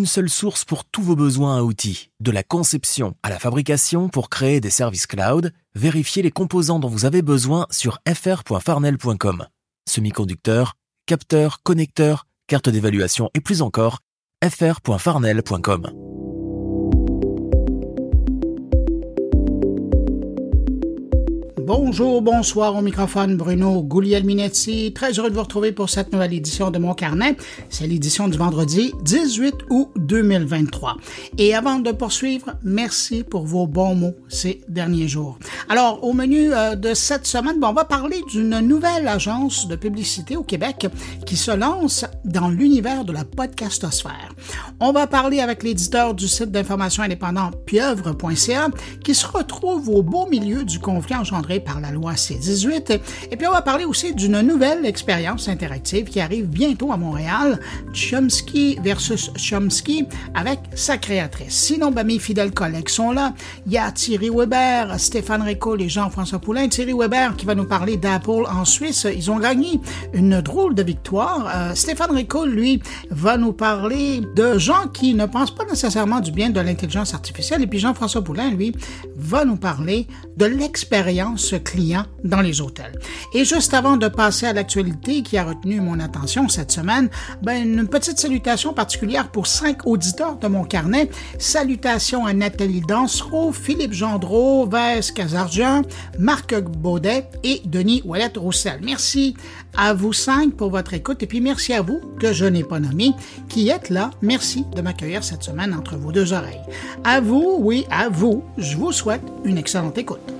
Une seule source pour tous vos besoins à outils, de la conception à la fabrication pour créer des services cloud, vérifiez les composants dont vous avez besoin sur fr.farnel.com. Semi-conducteurs, capteurs, connecteurs, cartes d'évaluation et plus encore, fr.farnel.com. Bonjour, bonsoir au microphone Bruno Guglielminetti. Très heureux de vous retrouver pour cette nouvelle édition de mon carnet. C'est l'édition du vendredi 18 août 2023. Et avant de poursuivre, merci pour vos bons mots ces derniers jours. Alors, au menu euh, de cette semaine, bon, on va parler d'une nouvelle agence de publicité au Québec qui se lance dans l'univers de la podcastosphère. On va parler avec l'éditeur du site d'information indépendant pieuvre.ca qui se retrouve au beau milieu du conflit engendré par la loi C-18. Et puis on va parler aussi d'une nouvelle expérience interactive qui arrive bientôt à Montréal, Chomsky versus Chomsky, avec sa créatrice. Sinon, ben, mes fidèles collègues sont là. Il y a Thierry Weber, Stéphane Récoll et Jean-François Poulain. Thierry Weber qui va nous parler d'Apple en Suisse. Ils ont gagné une drôle de victoire. Euh, Stéphane Récoll, lui, va nous parler de gens qui ne pensent pas nécessairement du bien de l'intelligence artificielle. Et puis Jean-François Poulain, lui, va nous parler de l'expérience client dans les hôtels. Et juste avant de passer à l'actualité qui a retenu mon attention cette semaine, ben, une petite salutation particulière pour cinq auditeurs de mon carnet. Salutations à Nathalie Dansereau, Philippe Gendreau, Vès Casardian, Marc Baudet et Denis Ouellette-Roussel. Merci à vous cinq pour votre écoute et puis merci à vous, que je n'ai pas nommé, qui êtes là. Merci de m'accueillir cette semaine entre vos deux oreilles. À vous, oui, à vous, je vous souhaite une excellente écoute.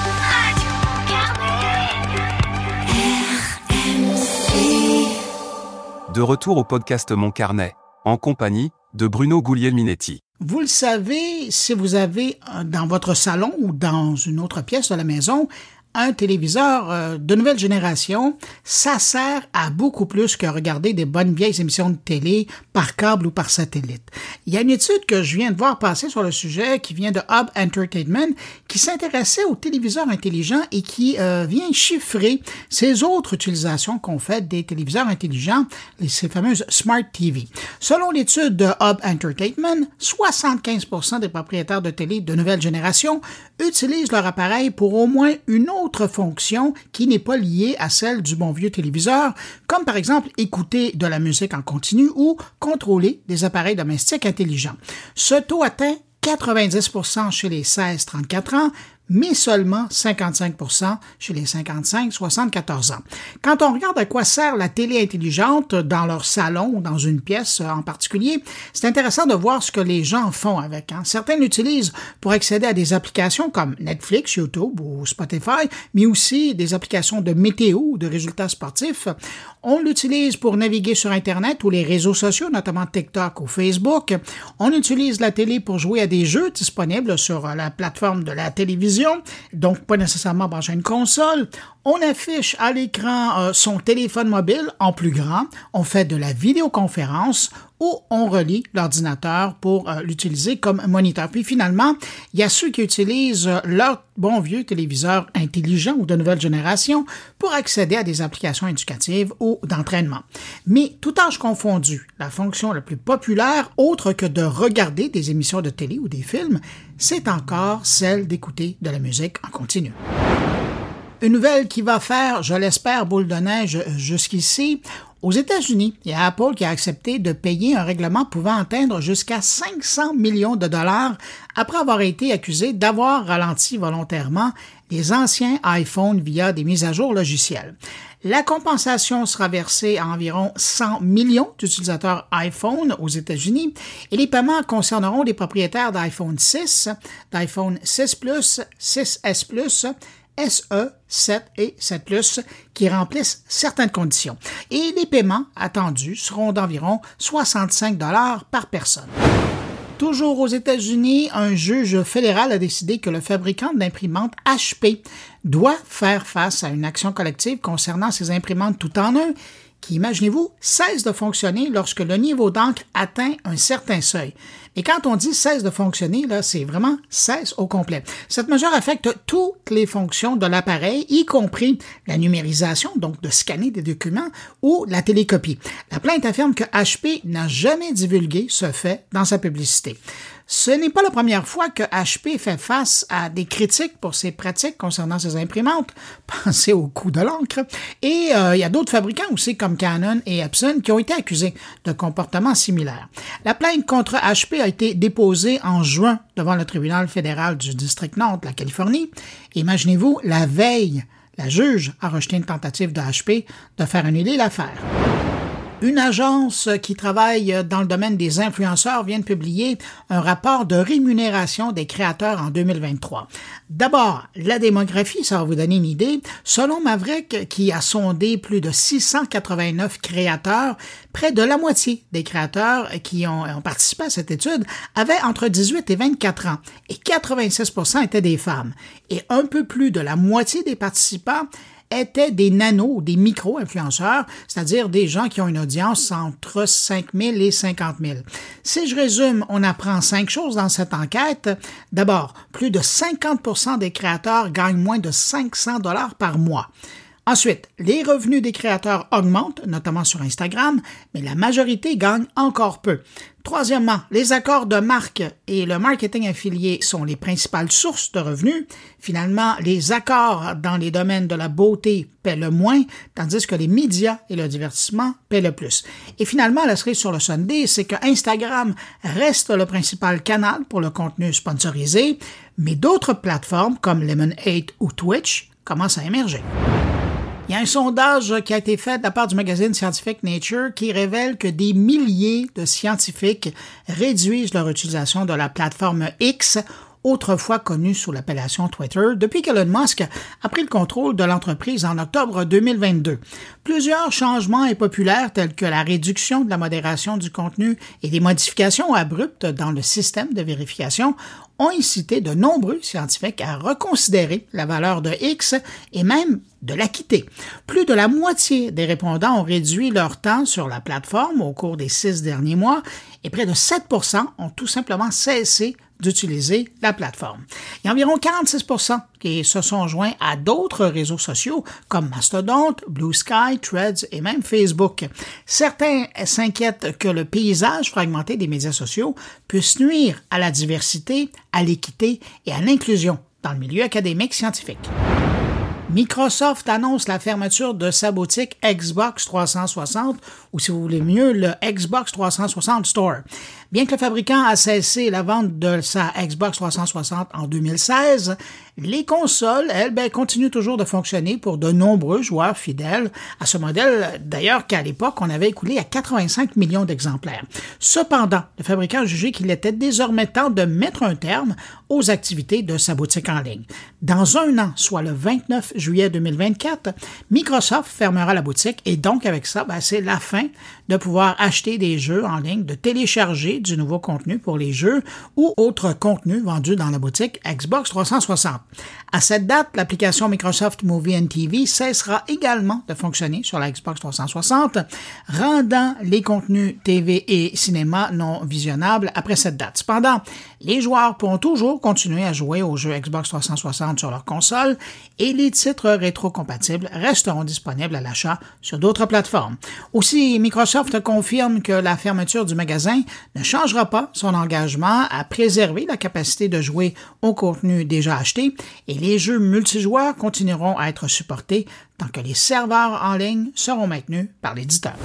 De retour au podcast Mon Carnet, en compagnie de Bruno Guglielminetti. Vous le savez, si vous avez euh, dans votre salon ou dans une autre pièce de la maison un téléviseur euh, de nouvelle génération, ça sert à beaucoup plus que regarder des bonnes vieilles émissions de télé par câble ou par satellite. Il y a une étude que je viens de voir passer sur le sujet qui vient de Hub Entertainment qui s'intéressait aux téléviseurs intelligents et qui euh, vient chiffrer ces autres utilisations qu'on fait des téléviseurs intelligents, ces fameuses Smart TV. Selon l'étude de Hub Entertainment, 75% des propriétaires de télé de nouvelle génération utilisent leur appareil pour au moins une autre autre fonction qui n'est pas liée à celle du bon vieux téléviseur, comme par exemple écouter de la musique en continu ou contrôler des appareils domestiques intelligents. Ce taux atteint 90% chez les 16-34 ans, mais seulement 55% chez les 55-74 ans. Quand on regarde à quoi sert la télé intelligente dans leur salon ou dans une pièce en particulier, c'est intéressant de voir ce que les gens font avec. Hein. Certains l'utilisent pour accéder à des applications comme Netflix, YouTube ou Spotify, mais aussi des applications de météo ou de résultats sportifs. On l'utilise pour naviguer sur Internet ou les réseaux sociaux, notamment TikTok ou Facebook. On utilise la télé pour jouer à des jeux disponibles sur la plateforme de la télévision donc pas nécessairement brancher une console. On affiche à l'écran euh, son téléphone mobile en plus grand, on fait de la vidéoconférence ou on relie l'ordinateur pour euh, l'utiliser comme moniteur. Puis finalement, il y a ceux qui utilisent euh, leur bon vieux téléviseur intelligent ou de nouvelle génération pour accéder à des applications éducatives ou d'entraînement. Mais tout âge confondu, la fonction la plus populaire, autre que de regarder des émissions de télé ou des films, c'est encore celle d'écouter de la musique en continu. Une nouvelle qui va faire, je l'espère, boule de neige jusqu'ici. Aux États-Unis, il y a Apple qui a accepté de payer un règlement pouvant atteindre jusqu'à 500 millions de dollars après avoir été accusé d'avoir ralenti volontairement les anciens iPhones via des mises à jour logicielles. La compensation sera versée à environ 100 millions d'utilisateurs iPhone aux États-Unis et les paiements concerneront les propriétaires d'iPhone 6, d'iPhone 6 Plus, 6S Plus, SE 7 et 7 Plus qui remplissent certaines conditions. Et les paiements attendus seront d'environ 65 dollars par personne. Toujours aux États-Unis, un juge fédéral a décidé que le fabricant d'imprimantes HP doit faire face à une action collective concernant ses imprimantes tout en un qui, imaginez-vous, cesse de fonctionner lorsque le niveau d'encre atteint un certain seuil. Et quand on dit cesse de fonctionner, là, c'est vraiment cesse au complet. Cette mesure affecte toutes les fonctions de l'appareil, y compris la numérisation, donc de scanner des documents, ou la télécopie. La plainte affirme que HP n'a jamais divulgué ce fait dans sa publicité. Ce n'est pas la première fois que HP fait face à des critiques pour ses pratiques concernant ses imprimantes. Pensez au coût de l'encre. Et euh, il y a d'autres fabricants aussi comme Canon et Epson qui ont été accusés de comportements similaires. La plainte contre HP a été déposée en juin devant le tribunal fédéral du district nord de la Californie. Imaginez-vous, la veille, la juge a rejeté une tentative de HP de faire annuler l'affaire. Une agence qui travaille dans le domaine des influenceurs vient de publier un rapport de rémunération des créateurs en 2023. D'abord, la démographie, ça va vous donner une idée. Selon Maverick, qui a sondé plus de 689 créateurs, près de la moitié des créateurs qui ont, participé à cette étude avaient entre 18 et 24 ans et 86% étaient des femmes. Et un peu plus de la moitié des participants étaient des nanos des micro-influenceurs, c'est-à-dire des gens qui ont une audience entre 5 000 et 50 000. Si je résume, on apprend cinq choses dans cette enquête. D'abord, plus de 50% des créateurs gagnent moins de 500 dollars par mois. Ensuite, les revenus des créateurs augmentent, notamment sur Instagram, mais la majorité gagne encore peu. Troisièmement, les accords de marque et le marketing affilié sont les principales sources de revenus. Finalement, les accords dans les domaines de la beauté paient le moins, tandis que les médias et le divertissement paient le plus. Et finalement, la cerise sur le Sunday, c'est que Instagram reste le principal canal pour le contenu sponsorisé, mais d'autres plateformes comme Lemon8 ou Twitch commencent à émerger. Il y a un sondage qui a été fait de la part du magazine scientifique Nature qui révèle que des milliers de scientifiques réduisent leur utilisation de la plateforme X autrefois connue sous l'appellation Twitter, depuis qu'Elon Musk a pris le contrôle de l'entreprise en octobre 2022. Plusieurs changements impopulaires tels que la réduction de la modération du contenu et des modifications abruptes dans le système de vérification ont incité de nombreux scientifiques à reconsidérer la valeur de X et même de la quitter. Plus de la moitié des répondants ont réduit leur temps sur la plateforme au cours des six derniers mois et près de 7% ont tout simplement cessé d'utiliser la plateforme. A environ 46 qui se sont joints à d'autres réseaux sociaux comme Mastodon, Blue Sky, Threads et même Facebook. Certains s'inquiètent que le paysage fragmenté des médias sociaux puisse nuire à la diversité, à l'équité et à l'inclusion dans le milieu académique scientifique. Microsoft annonce la fermeture de sa boutique Xbox 360 ou si vous voulez mieux, le Xbox 360 Store. Bien que le fabricant a cessé la vente de sa Xbox 360 en 2016, les consoles, elles, ben, continuent toujours de fonctionner pour de nombreux joueurs fidèles à ce modèle, d'ailleurs qu'à l'époque, on avait écoulé à 85 millions d'exemplaires. Cependant, le fabricant a jugé qu'il était désormais temps de mettre un terme aux activités de sa boutique en ligne. Dans un an, soit le 29 juillet 2024, Microsoft fermera la boutique et donc avec ça, ben, c'est la fin de pouvoir acheter des jeux en ligne, de télécharger du nouveau contenu pour les jeux ou autres contenus vendus dans la boutique Xbox 360. À cette date, l'application Microsoft Movie and TV cessera également de fonctionner sur la Xbox 360, rendant les contenus TV et cinéma non visionnables après cette date. Cependant, les joueurs pourront toujours continuer à jouer aux jeux Xbox 360 sur leur console et les titres rétrocompatibles resteront disponibles à l'achat sur d'autres plateformes. Aussi, Microsoft confirme que la fermeture du magasin ne changera pas son engagement à préserver la capacité de jouer au contenu déjà acheté et les jeux multijoueurs continueront à être supportés tant que les serveurs en ligne seront maintenus par l'éditeur.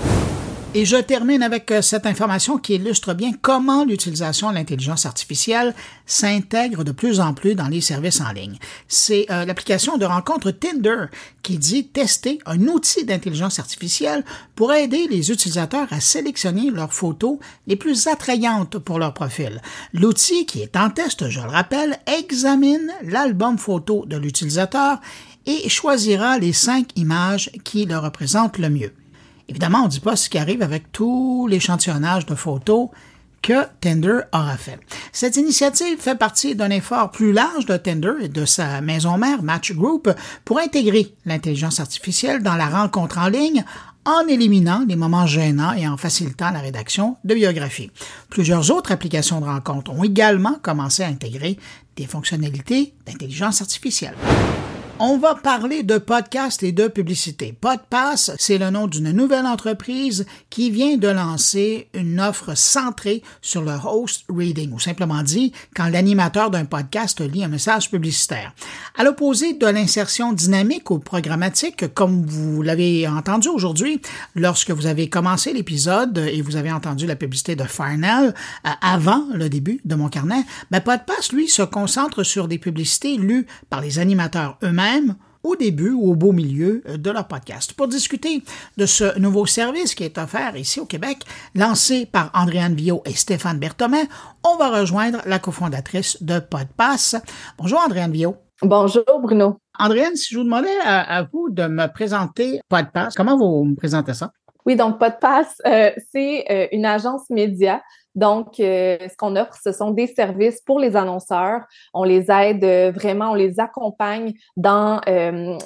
Et je termine avec euh, cette information qui illustre bien comment l'utilisation de l'intelligence artificielle s'intègre de plus en plus dans les services en ligne. C'est euh, l'application de rencontre Tinder qui dit tester un outil d'intelligence artificielle pour aider les utilisateurs à sélectionner leurs photos les plus attrayantes pour leur profil. L'outil qui est en test, je le rappelle, examine l'album photo de l'utilisateur et choisira les cinq images qui le représentent le mieux. Évidemment, on ne dit pas ce qui arrive avec tout l'échantillonnage de photos que Tender aura fait. Cette initiative fait partie d'un effort plus large de Tender et de sa maison mère Match Group pour intégrer l'intelligence artificielle dans la rencontre en ligne en éliminant les moments gênants et en facilitant la rédaction de biographies. Plusieurs autres applications de rencontre ont également commencé à intégrer des fonctionnalités d'intelligence artificielle. On va parler de podcast et de publicité. Podpass, c'est le nom d'une nouvelle entreprise qui vient de lancer une offre centrée sur le host reading, ou simplement dit, quand l'animateur d'un podcast lit un message publicitaire. À l'opposé de l'insertion dynamique ou programmatique, comme vous l'avez entendu aujourd'hui, lorsque vous avez commencé l'épisode et vous avez entendu la publicité de Farnell euh, avant le début de mon carnet, ben Podpass, lui, se concentre sur des publicités lues par les animateurs eux-mêmes au début ou au beau milieu de leur podcast. Pour discuter de ce nouveau service qui est offert ici au Québec, lancé par Andréane Villot et Stéphane Berthomin, on va rejoindre la cofondatrice de Podpass. Bonjour Andréane Villot. Bonjour Bruno. Andréane, si je vous demandais à, vous de me présenter Podpass, comment vous me présentez ça? Oui, donc Podpass, euh, c'est euh, une agence média donc, euh, ce qu'on offre, ce sont des services pour les annonceurs. On les aide euh, vraiment, on les accompagne dans, euh,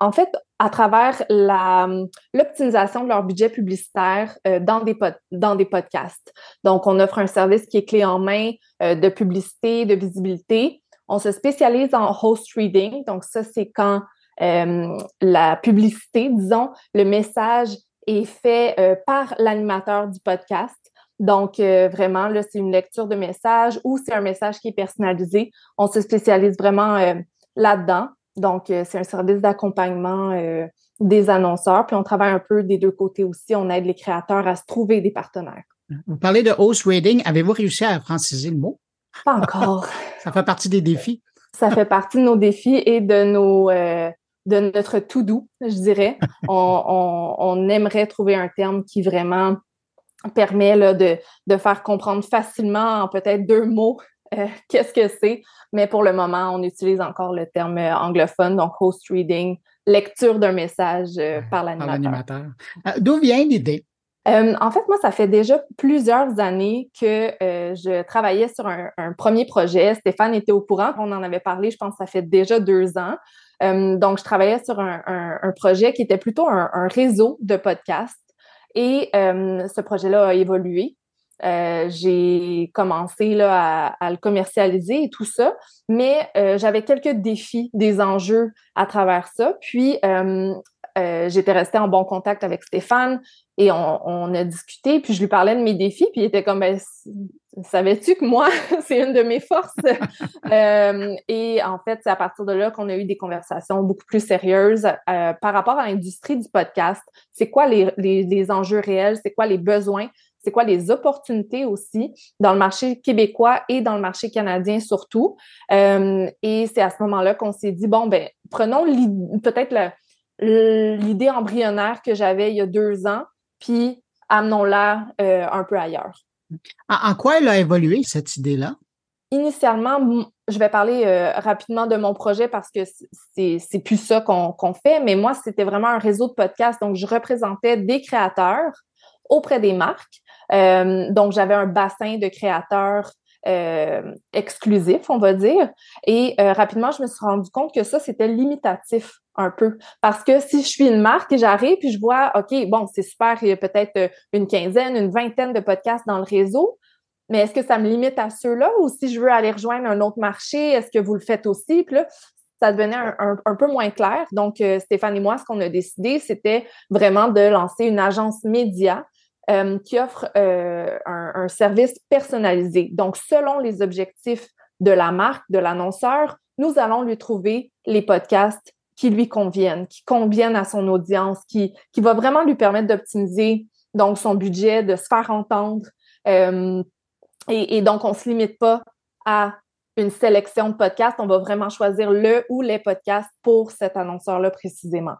en fait, à travers l'optimisation de leur budget publicitaire dans, des dans des podcasts. Donc, on offre un service qui est clé en main de publicité, de visibilité. On se spécialise en host reading. Donc, ça, c'est quand la publicité, disons, le message est fait par l'animateur du podcast. Donc, euh, vraiment, là, c'est une lecture de message ou c'est un message qui est personnalisé. On se spécialise vraiment euh, là-dedans. Donc, euh, c'est un service d'accompagnement des annonceurs. Puis, on travaille un peu des deux côtés aussi. On aide les créateurs à se trouver des partenaires. Vous parlez de host reading. Avez-vous réussi à franciser le mot? Pas encore. Ça fait partie des défis. Ça fait partie de nos défis et de nos de notre tout doux, je dirais. on, on, aimerait trouver un terme qui vraiment permet là, de, de, faire comprendre facilement en peut-être deux mots euh, qu'est-ce que c'est. Mais pour le moment, on utilise encore le terme euh, anglophone, donc host reading, lecture d'un message euh, par l'animateur. D'où vient l'idée? en fait, moi, ça fait déjà plusieurs années que je travaillais sur un, premier projet. Stéphane était au courant. On en avait parlé, je pense, ça fait déjà deux ans. donc, je travaillais sur un, un, projet qui était plutôt un, réseau de podcasts et euh, ce projet-là a évolué. Euh, j'ai commencé à, le commercialiser et tout ça, mais euh, j'avais quelques défis, des enjeux à travers ça. Puis, j'étais restée en bon contact avec Stéphane et on, a discuté, puis je lui parlais de mes défis, puis il était comme, ben, savais-tu que moi, c'est une de mes forces? euh, et en fait, c'est à partir de là qu'on a eu des conversations beaucoup plus sérieuses euh, par rapport à l'industrie du podcast. C'est quoi les, les, enjeux réels? C'est quoi les besoins? c'est quoi les opportunités aussi dans le marché québécois et dans le marché canadien surtout? Euh, et c'est à ce moment-là qu'on s'est dit, bon, ben, prenons peut-être l'idée embryonnaire que j'avais il y a deux ans, puis amenons-la euh, un peu ailleurs. En, quoi elle a évolué, cette idée-là? Initialement, je vais parler euh, rapidement de mon projet parce que c'est plus ça qu'on fait, mais moi, c'était vraiment un réseau de podcasts. Donc, je représentais des créateurs auprès des marques. Euh, donc, j'avais un bassin de créateurs euh, exclusif, on va dire. Et euh, rapidement, je me suis rendu compte que ça, c'était limitatif un peu. Parce que si je suis une marque et j'arrive puis je vois, OK, bon, c'est super, il y a peut-être euh, une quinzaine, une vingtaine de podcasts dans le réseau, mais est-ce que ça me limite à ceux-là? Ou si je veux aller rejoindre un autre marché, est-ce que vous le faites aussi? Puis là, ça devenait un, peu moins clair. Donc, Stéphane et moi, ce qu'on a décidé, c'était vraiment de lancer une agence média euh, qui offre euh, un, service personnalisé. Donc, selon les objectifs de la marque, de l'annonceur, nous allons lui trouver les podcasts qui lui conviennent, qui conviennent à son audience, qui, qui va vraiment lui permettre d'optimiser donc son budget, de se faire entendre. Euh, et, et, donc, on ne se limite pas à une sélection de podcasts, on va vraiment choisir le ou les podcasts pour cet annonceur-là précisément.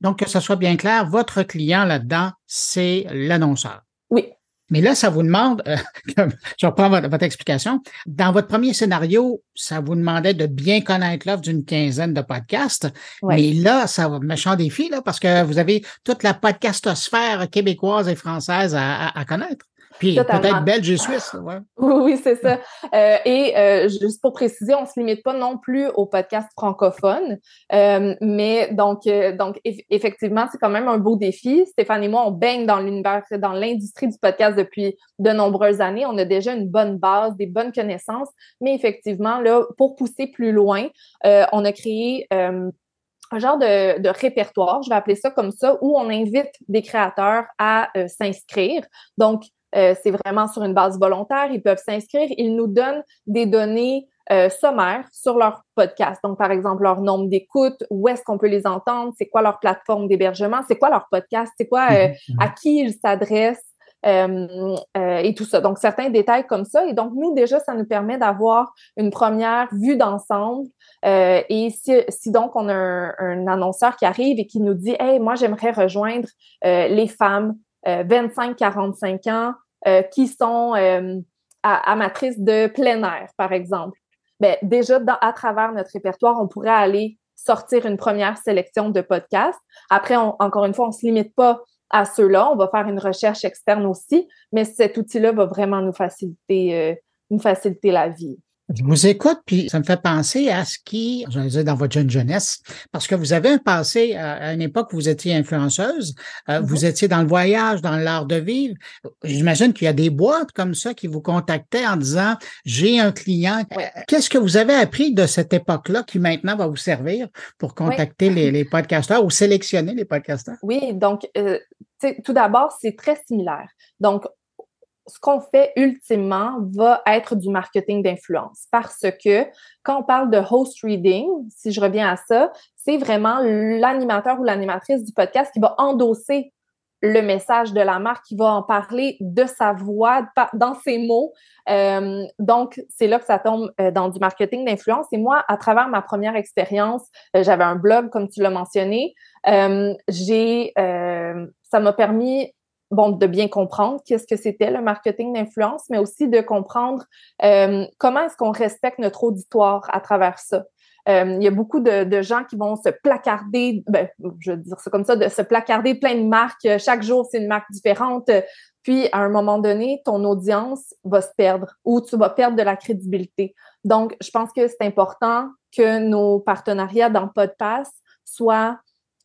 Donc, que ce soit bien clair, votre client là-dedans, c'est l'annonceur. Oui. Mais là, ça vous demande, euh, je reprends votre, explication, dans votre premier scénario, ça vous demandait de bien connaître l'offre d'une quinzaine de podcasts. Mais là, ça va méchant défi, là, parce que vous avez toute la podcastosphère québécoise et française à, connaître. Puis peut-être belge et suisse. Ouais. Oui, oui, c'est ça. Euh, et euh, juste pour préciser, on ne se limite pas non plus aux podcasts francophones. Euh, mais donc, donc effectivement, c'est quand même un beau défi. Stéphane et moi, on baigne dans l'univers, dans l'industrie du podcast depuis de nombreuses années. On a déjà une bonne base, des bonnes connaissances. Mais effectivement, là, pour pousser plus loin, on a créé un genre de, de, répertoire, je vais appeler ça comme ça, où on invite des créateurs à s'inscrire. Donc, euh, c'est vraiment sur une base volontaire. Ils peuvent s'inscrire. Ils nous donnent des données euh, sommaires sur leur podcast. Donc, par exemple, leur nombre d'écoutes, où est-ce qu'on peut les entendre, c'est quoi leur plateforme d'hébergement, c'est quoi leur podcast, c'est quoi euh, mhm. à qui ils s'adressent. et tout ça. Donc, certains détails comme ça. Et donc, nous, déjà, ça nous permet d'avoir une première vue d'ensemble. et si, si, donc on a un, un, annonceur qui arrive et qui nous dit, Hey, moi, j'aimerais rejoindre les femmes 25-45 euh, ans euh, qui sont euh, amatrices de plein air, par exemple. Ben, déjà, à travers notre répertoire, on pourrait aller sortir une première sélection de podcasts. Après, encore une fois, on ne se limite pas à ceux-là. On va faire une recherche externe aussi, mais cet outil-là va vraiment nous faciliter la vie. Je vous écoute, puis ça me fait penser à ce qui, j'allais dire, dans votre jeune jeunesse, parce que vous avez un passé à, une époque où vous étiez influenceuse, euh, vous mm-hmm. étiez dans le voyage, dans l'art de vivre. J'imagine qu'il y a des boîtes comme ça qui vous contactaient en disant, j'ai un client. Qu'est-ce que vous avez appris de cette époque-là qui maintenant va vous servir pour contacter les, les podcasteurs ou sélectionner les podcasteurs? Oui, donc, euh, tout d'abord, c'est très similaire. Donc, ce qu'on fait ultimement va être du marketing d'influence parce que quand on parle de host reading, si je reviens à ça, c'est vraiment l'animateur ou l'animatrice du podcast qui va endosser le message de la marque, qui va en parler de sa voix, dans ses mots. Euh, donc, c'est là que ça tombe euh, dans du marketing d'influence. Et moi, à travers ma première expérience, euh, j'avais un blog, comme tu l'as mentionné. j'ai, ça m'a permis bon, de bien comprendre qu'est-ce que c'était le marketing d'influence, mais aussi de comprendre euh, comment est-ce qu'on respecte notre auditoire à travers ça. Euh, il y a beaucoup de, gens qui vont se placarder, ben, je veux dire ça comme ça, de se placarder plein de marques. Chaque jour, c'est une marque différente. Puis, à un moment donné, ton audience va se perdre ou tu vas perdre de la crédibilité. Donc, je pense que c'est important que nos partenariats dans PodPass soient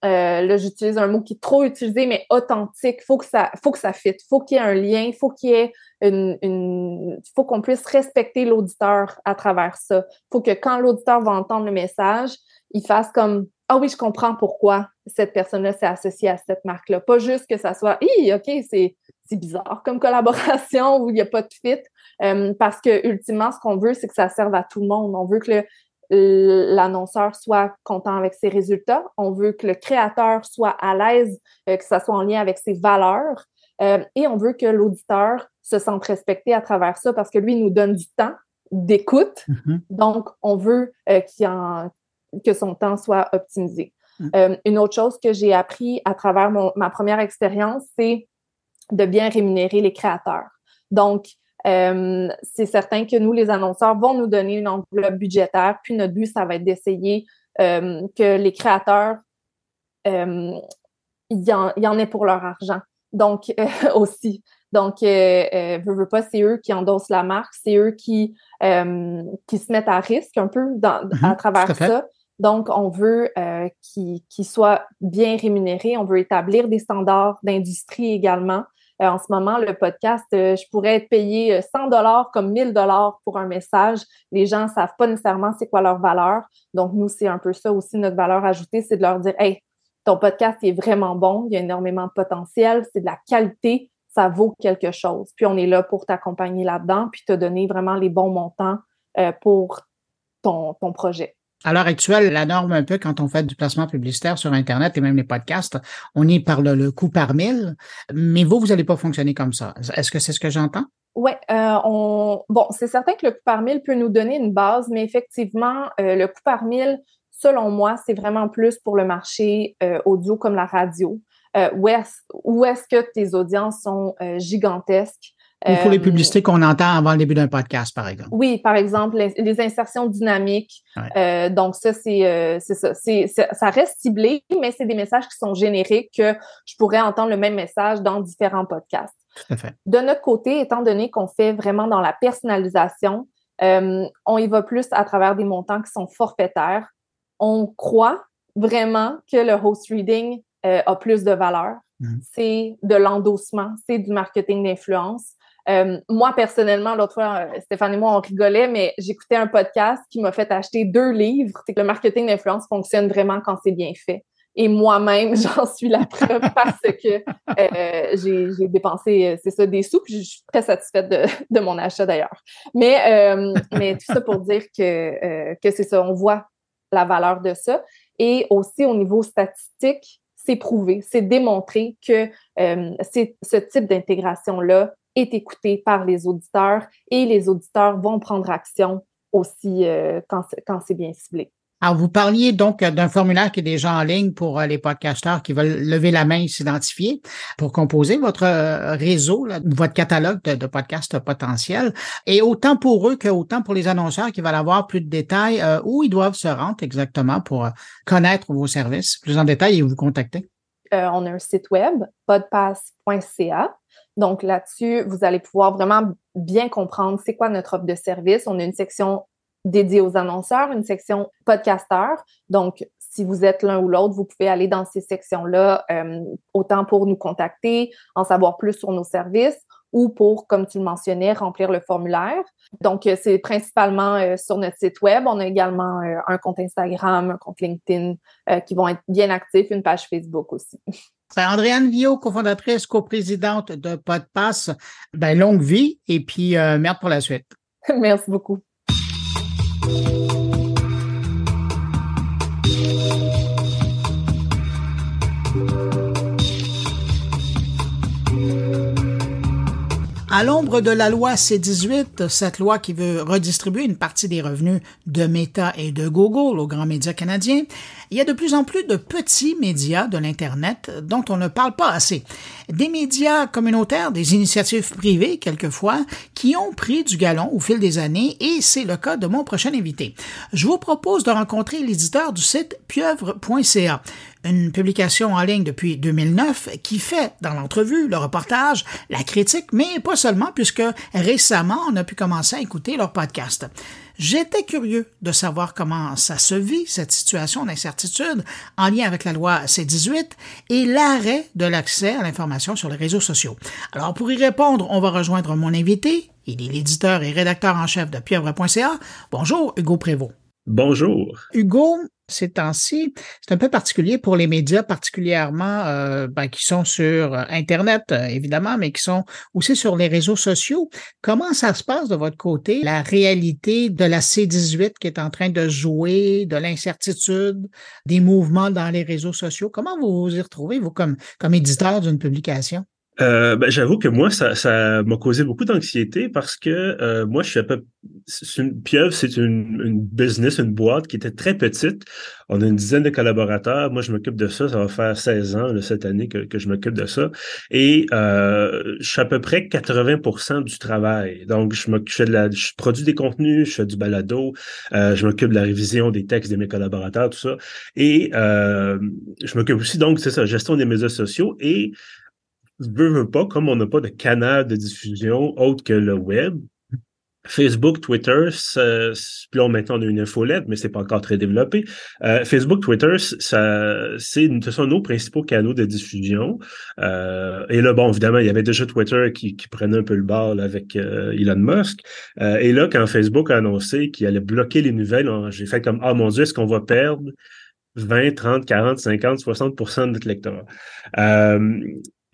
euh, là, j'utilise un mot qui est trop utilisé, mais authentique. Faut que ça, faut que ça fitte. Faut qu'il y ait un lien. Faut qu'il y ait une, faut qu'on puisse respecter l'auditeur à travers ça. Faut que quand l'auditeur va entendre le message, il fasse comme ah oui, je comprends pourquoi cette personne-là s'est associée à cette marque-là. Pas juste que ça soit, hi, ok, c'est c'est bizarre comme collaboration où il n'y a pas de fit. Euh, parce que ultimement, ce qu'on veut, c'est que ça serve à tout le monde. On veut que le, l'annonceur soit content avec ses résultats. On veut que le créateur soit à l'aise, euh, que ça soit en lien avec ses valeurs. Euh, et on veut que l'auditeur se sente respecté à travers ça parce que lui nous donne du temps d'écoute. Mm-hmm. Donc, on veut euh, en, que son temps soit optimisé. Mm. une autre chose que j'ai appris à travers ma première expérience, c'est de bien rémunérer les créateurs. Donc, euh, c'est certain que nous, les annonceurs, vont nous donner une enveloppe budgétaire, puis notre but, ça va être d'essayer euh, que les créateurs, euh, il y, en, y en ait pour leur argent. Donc, aussi. Donc, euh, veux, pas, c'est eux qui endossent la marque, c'est eux qui, qui se mettent à risque un peu dans, à mhm, travers ça. Donc, on veut qu'ils soient bien rémunérés, on veut établir des standards d'industrie également. Euh, en ce moment, le podcast, euh, je pourrais être payé 100 euh, dollars comme 1000 dollars pour un message. Les gens savent pas nécessairement c'est quoi leur valeur. Donc, nous, c'est un peu ça aussi notre valeur ajoutée, c'est de leur dire, hey, ton podcast est vraiment bon, il y a énormément de potentiel, c'est de la qualité, ça vaut quelque chose. Puis on est là pour t'accompagner là-dedans, puis te donner vraiment les bons montants pour ton, ton projet. À l'heure actuelle, la norme un peu quand on fait du placement publicitaire sur Internet et même les podcasts, on y par le, coût par mille, mais vous, vous n'allez pas fonctionner comme ça. Est-ce que c'est ce que j'entends? Oui, euh, on... bon, c'est certain que le coût par mille peut nous donner une base, mais effectivement, euh, le coût par mille, selon moi, c'est vraiment plus pour le marché euh, audio comme la radio. où est-ce que tes audiences sont gigantesques? Ou pour les publicités qu'on entend avant le début d'un podcast, par exemple. Oui, par exemple, les, insertions dynamiques. Euh, donc, ça, c'est euh, ça. ça reste ciblé, mais c'est des messages qui sont génériques que je pourrais entendre le même message dans différents podcasts. Tout à fait. De notre côté, étant donné qu'on fait vraiment dans la personnalisation, euh, on y va plus à travers des montants qui sont forfaitaires. On croit vraiment que le host reading euh, a plus de valeur. Mhm. C'est de l'endossement, c'est du marketing d'influence. Euh, moi, personnellement, l'autre fois, euh, Stéphane et moi, on rigolait, mais j'écoutais un podcast qui m'a fait acheter deux livres. C'est que le marketing d'influence fonctionne vraiment quand c'est bien fait. Et moi-même, j'en suis la preuve parce que euh, j'ai dépensé, c'est ça, des sous, je suis très satisfaite de, mon achat d'ailleurs. Mais, mais tout ça pour dire que, que c'est ça, on voit la valeur de ça. Et aussi au niveau statistique, c'est prouvé, c'est démontré que euh, ce type d'intégration-là est écouté par les auditeurs et les auditeurs vont prendre action aussi euh, quand, quand c'est bien ciblé. Alors, vous parliez donc d'un formulaire qui est déjà en ligne pour euh, les podcasteurs qui veulent lever la main et s'identifier pour composer votre euh, réseau, votre catalogue de, podcasts potentiels. Et autant pour eux que autant pour les annonceurs qui veulent avoir plus de détails, euh, où ils doivent se rendre exactement pour connaître vos services plus en détail et vous contacter. Euh, on a un site web, podpass.ca. Donc là-dessus, vous allez pouvoir vraiment bien comprendre c'est quoi notre offre de service. On a une section dédiée aux annonceurs, une section podcasteurs. Donc, si vous êtes l'un ou l'autre, vous pouvez aller dans ces sections-là, euh, autant pour nous contacter, en savoir plus sur nos services ou pour, comme tu le mentionnais, remplir le formulaire. Donc, euh, c'est principalement euh, sur notre site web. On a également un compte Instagram, un compte LinkedIn qui vont être bien actifs, une page Facebook aussi. Andréane Vio, cofondatrice, coprésidente de Podpass. Ben, longue vie et puis euh, merde pour la suite. Merci beaucoup. À l'ombre de la loi C-18, cette loi qui veut redistribuer une partie des revenus de Meta et de Google aux grands médias canadiens, il y a de plus en plus de petits médias de l'Internet dont on ne parle pas assez. Des médias communautaires, des initiatives privées quelquefois, qui ont pris du galon au fil des années et c'est le cas de mon prochain invité. Je vous propose de rencontrer l'éditeur du site pieuvre.ca, une publication en ligne depuis 2009 qui fait dans l'entrevue, le reportage, la critique, mais pas seulement puisque récemment on a pu commencer à écouter leur podcast. J'étais curieux de savoir comment ça se vit, cette situation d'incertitude en lien avec la loi C-18 et l'arrêt de l'accès à l'information sur les réseaux sociaux. Alors, pour y répondre, on va rejoindre mon invité. Il est l'éditeur et rédacteur en chef de pieuvre.ca. Bonjour, Hugo Prévost. Bonjour. Hugo, ces temps-ci, c'est un peu particulier pour les médias, particulièrement euh, ben, qui sont sur Internet, euh, évidemment, mais qui sont aussi sur les réseaux sociaux. Comment ça se passe de votre côté, la réalité de la C-18 qui est en train de jouer, de l'incertitude, des mouvements dans les réseaux sociaux? Comment vous vous y retrouvez, vous, comme, comme éditeur d'une publication? Euh, ben, j'avoue que moi, ça, m'a causé beaucoup d'anxiété parce que euh, moi, je suis un peu. Une, Pieuvre, c'est une, une, business, une boîte qui était très petite. On a une dizaine de collaborateurs. Moi, je m'occupe de ça. Ça va faire 16 ans là, cette année que, que je m'occupe de ça. Et euh, je suis à peu près 80% du travail. Donc, je, je, fais de la, je produis des contenus, je fais du balado, euh, je m'occupe de la révision des textes de mes collaborateurs, tout ça. Et euh, je m'occupe aussi, donc, c'est ça, gestion des médias sociaux. Et veux, veux pas, comme on n'a pas de canal de diffusion autre que le web, Facebook, Twitter, puis là, maintenant, on a une infolette, mais c'est pas encore très développé. Euh, Facebook, Twitter, ça, c'est, ce sont nos principaux canaux de diffusion. Euh, et là, bon, évidemment, il y avait déjà Twitter qui, qui prenait un peu le bal avec euh, Elon Musk. Euh, et là, quand Facebook a annoncé qu'il allait bloquer les nouvelles, j'ai fait comme, ah mon Dieu, est-ce qu'on va perdre 20, 30, 40, 50, 60% de notre lectorat?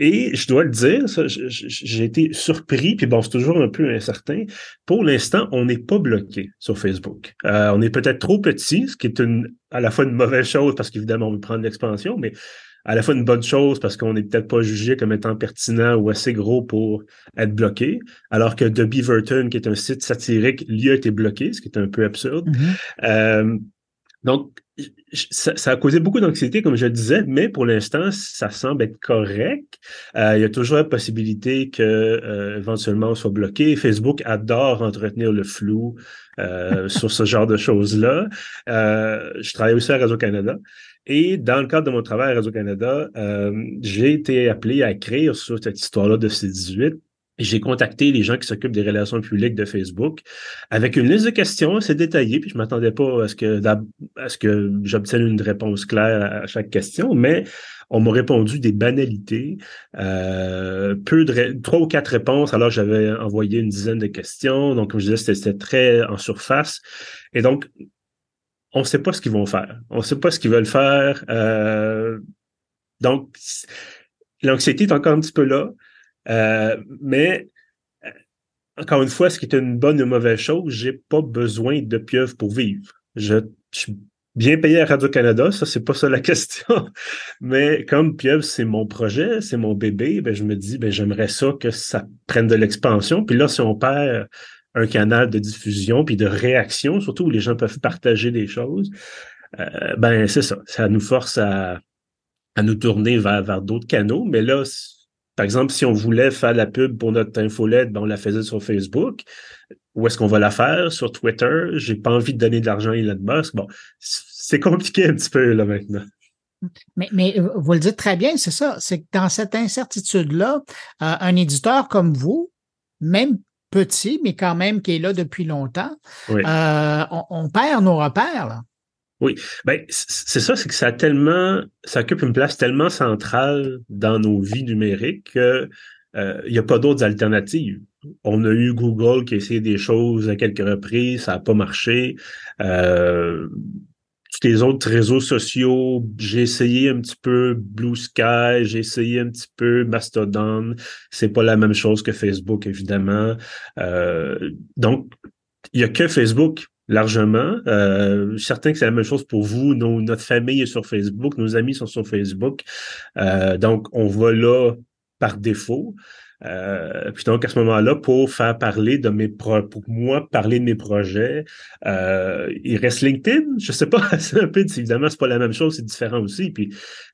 Et je dois le dire, j'ai été surpris, puis bon, c'est toujours un peu incertain. Pour l'instant, on n'est pas bloqué sur Facebook. Euh, on est peut-être trop petit, ce qui est une, à la fois une mauvaise chose parce qu'évidemment, on veut prendre l'expansion, mais à la fois une bonne chose parce qu'on n'est peut-être pas jugé comme étant pertinent ou assez gros pour être bloqué, alors que The Beaverton, qui est un site satirique, lui a été bloqué, ce qui est un peu absurde. Mm-hmm. euh, Donc, ça, ça, a causé beaucoup d'anxiété, comme je le disais, mais pour l'instant, ça semble être correct. Euh, il y a toujours la possibilité que euh, éventuellement on soit bloqué. Facebook adore entretenir le flou euh, sur ce genre de choses-là. Euh, je travaille aussi à Radio-Canada. Et dans le cadre de mon travail à Radio-Canada, euh, j'ai été appelé à écrire sur cette histoire-là de C18 j'ai contacté les gens qui s'occupent des relations publiques de Facebook avec une liste de questions assez détaillée, puis je m'attendais pas à ce que que j'obtienne une réponse claire à chaque question, mais on m'a répondu des banalités, euh, peu de trois ou quatre réponses, alors j'avais envoyé une dizaine de questions, donc comme je disais, c'était très en surface, et donc on ne sait pas ce qu'ils vont faire, on ne sait pas ce qu'ils veulent faire, euh, donc l'anxiété est encore un petit peu là. Euh, mais euh, encore une fois, ce qui est une bonne ou mauvaise chose, j'ai pas besoin de pieuvre pour vivre. Je, suis bien payé à Radio-Canada, ça, c'est pas ça la question. Mais comme pieuvre, c'est mon projet, c'est mon bébé, ben, je me dis, ben, j'aimerais ça que ça prenne de l'expansion. Puis là, si on perd un canal de diffusion puis de réaction, surtout où les gens peuvent partager des choses, euh, ben, c'est ça. Ça nous force à, à nous tourner vers, vers d'autres canaux. Mais là, par exemple, si on voulait faire la pub pour notre infolette, ben on la faisait sur Facebook. Où est-ce qu'on va la faire? Sur Twitter. J'ai pas envie de donner de l'argent à Elon Musk. Bon, c'est compliqué un petit peu là maintenant. Mais, mais euh, vous le dites très bien, c'est ça. C'est que dans cette incertitude-là, euh, un éditeur comme vous, même petit, mais quand même qui est là depuis longtemps, euh, on, on, perd nos repères. Là. Oui, ben c'est ça, c'est que ça a tellement, ça occupe une place tellement centrale dans nos vies numériques qu'il euh, n'y a pas d'autres alternatives. On a eu Google qui a essayé des choses à quelques reprises, ça n'a pas marché. Euh, tous les autres réseaux sociaux, j'ai essayé un petit peu Blue Sky, j'ai essayé un petit peu Mastodon. C'est pas la même chose que Facebook, évidemment. Euh, donc, il y a que Facebook largement. Euh, que c'est la même chose pour vous. notre famille est sur Facebook, nos amis sont sur Facebook. Euh, donc, on va là par défaut. Euh, puis donc à ce moment-là, pour faire parler de mes pro pour moi parler de mes projets, euh, il reste LinkedIn. Je sais pas, c'est un peu évidemment c'est pas la même chose, c'est différent aussi. Puis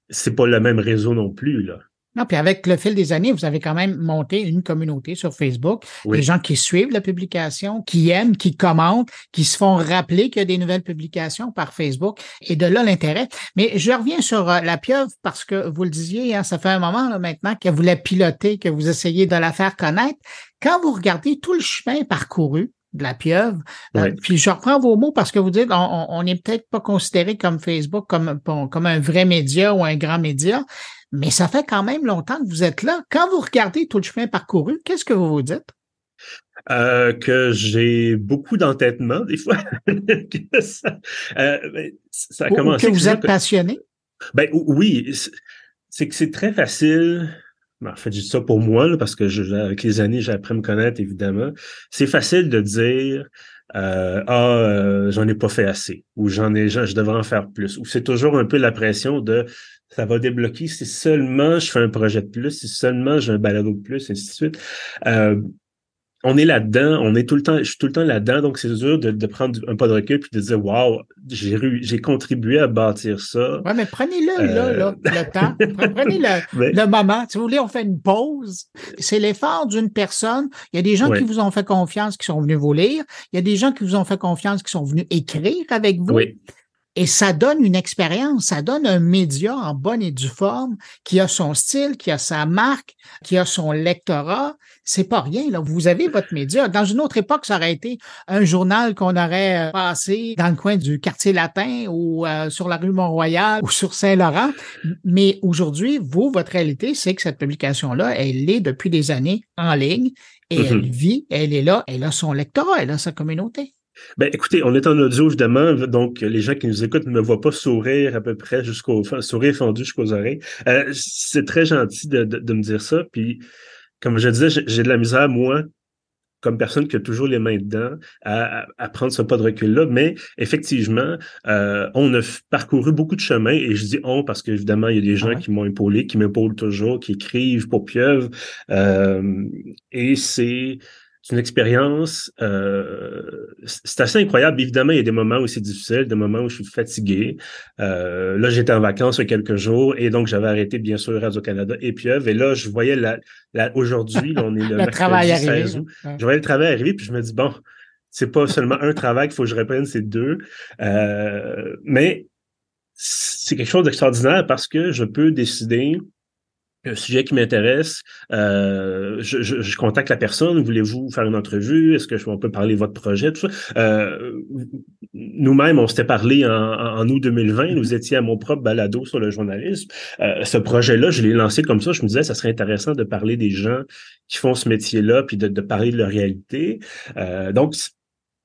c'est pas le même réseau non plus là. Non, puis avec le fil des années, vous avez quand même monté une communauté sur Facebook, des gens qui suivent la publication, qui aiment, qui commentent, qui se font rappeler qu'il y a des nouvelles publications par Facebook, et de là l'intérêt. Mais je reviens sur euh, la pieuvre parce que vous le disiez, hein, ça fait un moment là, maintenant que vous la pilotez, que vous essayez de la faire connaître. Quand vous regardez tout le chemin parcouru, de la pieuvre. Euh, puis je reprends vos mots parce que vous dites on n'est peut-être pas considéré comme Facebook comme, comme un vrai média ou un grand média, mais ça fait quand même longtemps que vous êtes là. Quand vous regardez tout le chemin parcouru, qu'est-ce que vous vous dites? Euh, que j'ai beaucoup d'entêtement des fois. ça, euh, ben, ça a commencé. Que vous êtes passionné? Ben oui, c'est que c'est très facile. En fait, je ça pour moi parce que je, avec les années, j'ai appris à me connaître évidemment. C'est facile de dire euh, ah euh, j'en ai pas fait assez ou j'en ai je devrais en faire plus ou c'est toujours un peu la pression de ça va débloquer si seulement je fais un projet de plus, si seulement j'ai un balado de plus, et ainsi de suite. Euh, on est là-dedans, on est tout le temps, je suis tout le temps là-dedans, donc c'est dur de, de, prendre un pas de recul puis de dire Waouh, j'ai j'ai contribué à bâtir ça. Ouais, mais prenez-le là, là, euh, le temps. Prenez le, le, moment. Si vous voulez, on fait une pause. C'est l'effort d'une personne. Il y a des gens qui vous ont fait confiance, qui sont venus vous lire. Il y a des gens qui vous ont fait confiance, qui sont venus écrire avec vous. Oui. Et ça donne une expérience, ça donne un média en bonne et due forme qui a son style, qui a sa marque, qui a son lectorat. C'est pas rien, là. Vous avez votre média. Dans une autre époque, ça aurait été un journal qu'on aurait euh, passé dans le coin du quartier latin ou euh, sur la rue Mont-Royal ou sur Saint-Laurent. Mais aujourd'hui, vous, votre réalité, c'est que cette publication-là, elle est depuis des années en ligne et mm-hmm. elle vit, elle est là, elle a son lectorat, elle a sa communauté. Ben, écoutez, on est en audio, évidemment, donc les gens qui nous écoutent ne me voient pas sourire à peu près jusqu'au sourire fendu jusqu'aux oreilles. Euh, c'est très gentil de, de, me dire ça. Puis, comme je disais, j'ai de la misère, moi, comme personne qui a toujours les mains dedans, à, à, prendre ce pas de recul-là. Mais effectivement, euh, on a parcouru beaucoup de chemins, et je dis on parce qu'évidemment, il y a des gens qui m'ont épaulé, qui m'épaulent toujours, qui écrivent pour Pieuvre. Euh, et c'est c'est une expérience, euh, c'est assez incroyable. Évidemment, il y a des moments où c'est difficile, des moments où je suis fatigué. Euh, là, j'étais en vacances il y a quelques jours et donc j'avais arrêté, bien sûr, Radio-Canada et Pieuvre. Et là, je voyais la, la aujourd'hui, on est le, le travail 16 août. Je voyais le travail arriver, puis je me dis, bon, c'est pas seulement un travail qu'il faut que je reprenne, c'est deux. Euh, mais c'est quelque chose d'extraordinaire parce que je peux décider un sujet qui m'intéresse, euh, je, je, je, contacte la personne, voulez-vous faire une entrevue, est-ce que je, on peut parler de votre projet, tout ça. Euh, nous-mêmes, on s'était parlé en, en, août 2020, nous étions à mon propre balado sur le journalisme. Euh, ce projet-là, je l'ai lancé comme ça, je me disais, ça serait intéressant de parler des gens qui font ce métier-là, puis de, de parler de leur réalité. Euh, donc,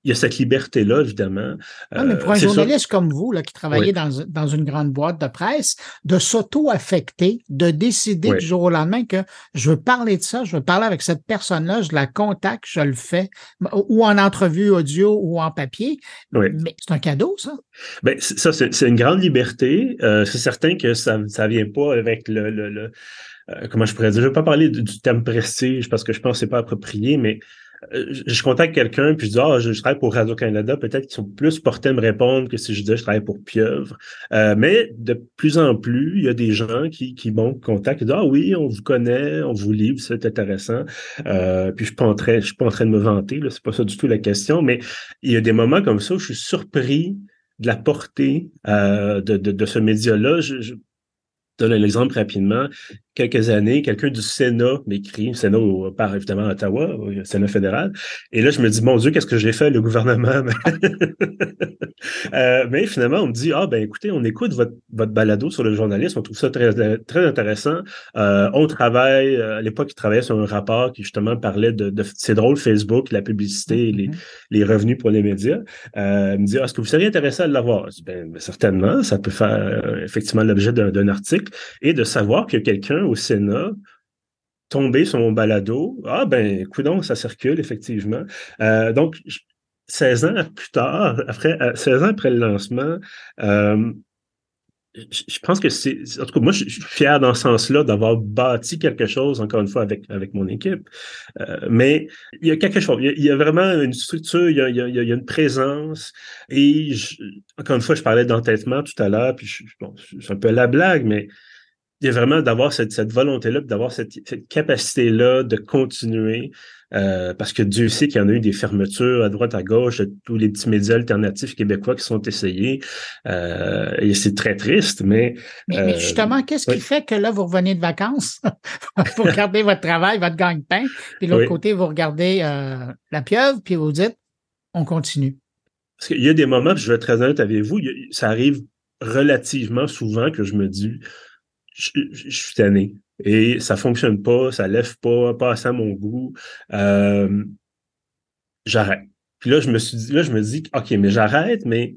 il y a cette liberté-là, évidemment. Non, mais pour un journaliste comme vous, là, qui travaillez oui. dans, dans une grande boîte de presse, de s'auto-affecter, de décider oui. du jour au lendemain que je veux parler de ça, je veux parler avec cette personne-là, je la contacte, je le fais, ou en entrevue audio ou en papier. Oui. Mais c'est un cadeau, ça. Ben, ça, c'est une grande liberté. Euh, c'est certain que ça ne vient pas avec le, le, le euh, comment je pourrais dire, je ne vais pas parler du, du terme prestige parce que je pense que c'est pas approprié, mais je contacte quelqu'un puis je dis ah je, travaille pour Radio Canada peut-être qu'ils sont plus portés à me répondre que si je disais je travaille pour Pieuvre. Euh, mais de plus en plus il y a des gens qui qui m'ont contacté disent ah oui on vous connaît on vous lit c'est intéressant. Euh, puis je suis pas en train je suis pas en train de me vanter là. C'est pas ça du tout la question. Mais il y a des moments comme ça où je suis surpris de la portée euh, de, de, de, ce média là je, je donne un exemple rapidement. Quelques années, quelqu'un du Sénat m'écrit, Sénat au, par évidemment Ottawa, au Sénat fédéral. Et là, je me dis, mon Dieu, qu'est-ce que j'ai fait, le gouvernement? euh, mais finalement, on me dit, ah ben écoutez, on écoute votre, votre balado sur le journalisme, on trouve ça très, très intéressant. Euh, on travaille, à l'époque, il travaillait sur un rapport qui justement parlait de, de c'est drôle, Facebook, la publicité, et les, mm-hmm. les revenus pour les médias. Euh, il me dit, ah, est-ce que vous seriez intéressé à l'avoir? Ben, certainement, ça peut faire euh, effectivement l'objet d'un article et de savoir que quelqu'un au Sénat tombé sur mon balado. Ah ben, écoute ça circule, effectivement. Euh, donc, 16 ans plus tard, après, 16 ans après le lancement, euh, je pense que c'est. En tout cas, moi, je suis fier dans ce sens-là d'avoir bâti quelque chose, encore une fois, avec, avec mon équipe. Euh, mais il y a quelque chose. Il y a, vraiment une structure, il y a, une présence. Et je, encore une fois, je parlais d'entêtement tout à l'heure, puis bon, c'est un peu la blague, mais il y a vraiment d'avoir cette, cette volonté-là, d'avoir cette, cette capacité-là de continuer. Euh, parce que Dieu sait qu'il y en a eu des fermetures à droite, à gauche, de tous les petits médias alternatifs québécois qui sont essayés. Euh, et c'est très triste, mais... Mais, euh, mais justement, qu'est-ce oui. qui fait que là, vous revenez de vacances? Vous regardez votre travail, votre gagne-pain, puis de l'autre oui. côté, vous regardez euh, la pieuvre, puis vous dites, on continue. Parce qu'il y a des moments, je vais être très honnête avec vous, ça arrive relativement souvent que je me dis, je, suis tanné et ça fonctionne pas, ça lève pas, pas à mon goût. Euh, j'arrête. Puis là, je me suis dit, là, je me dis, OK, mais j'arrête, mais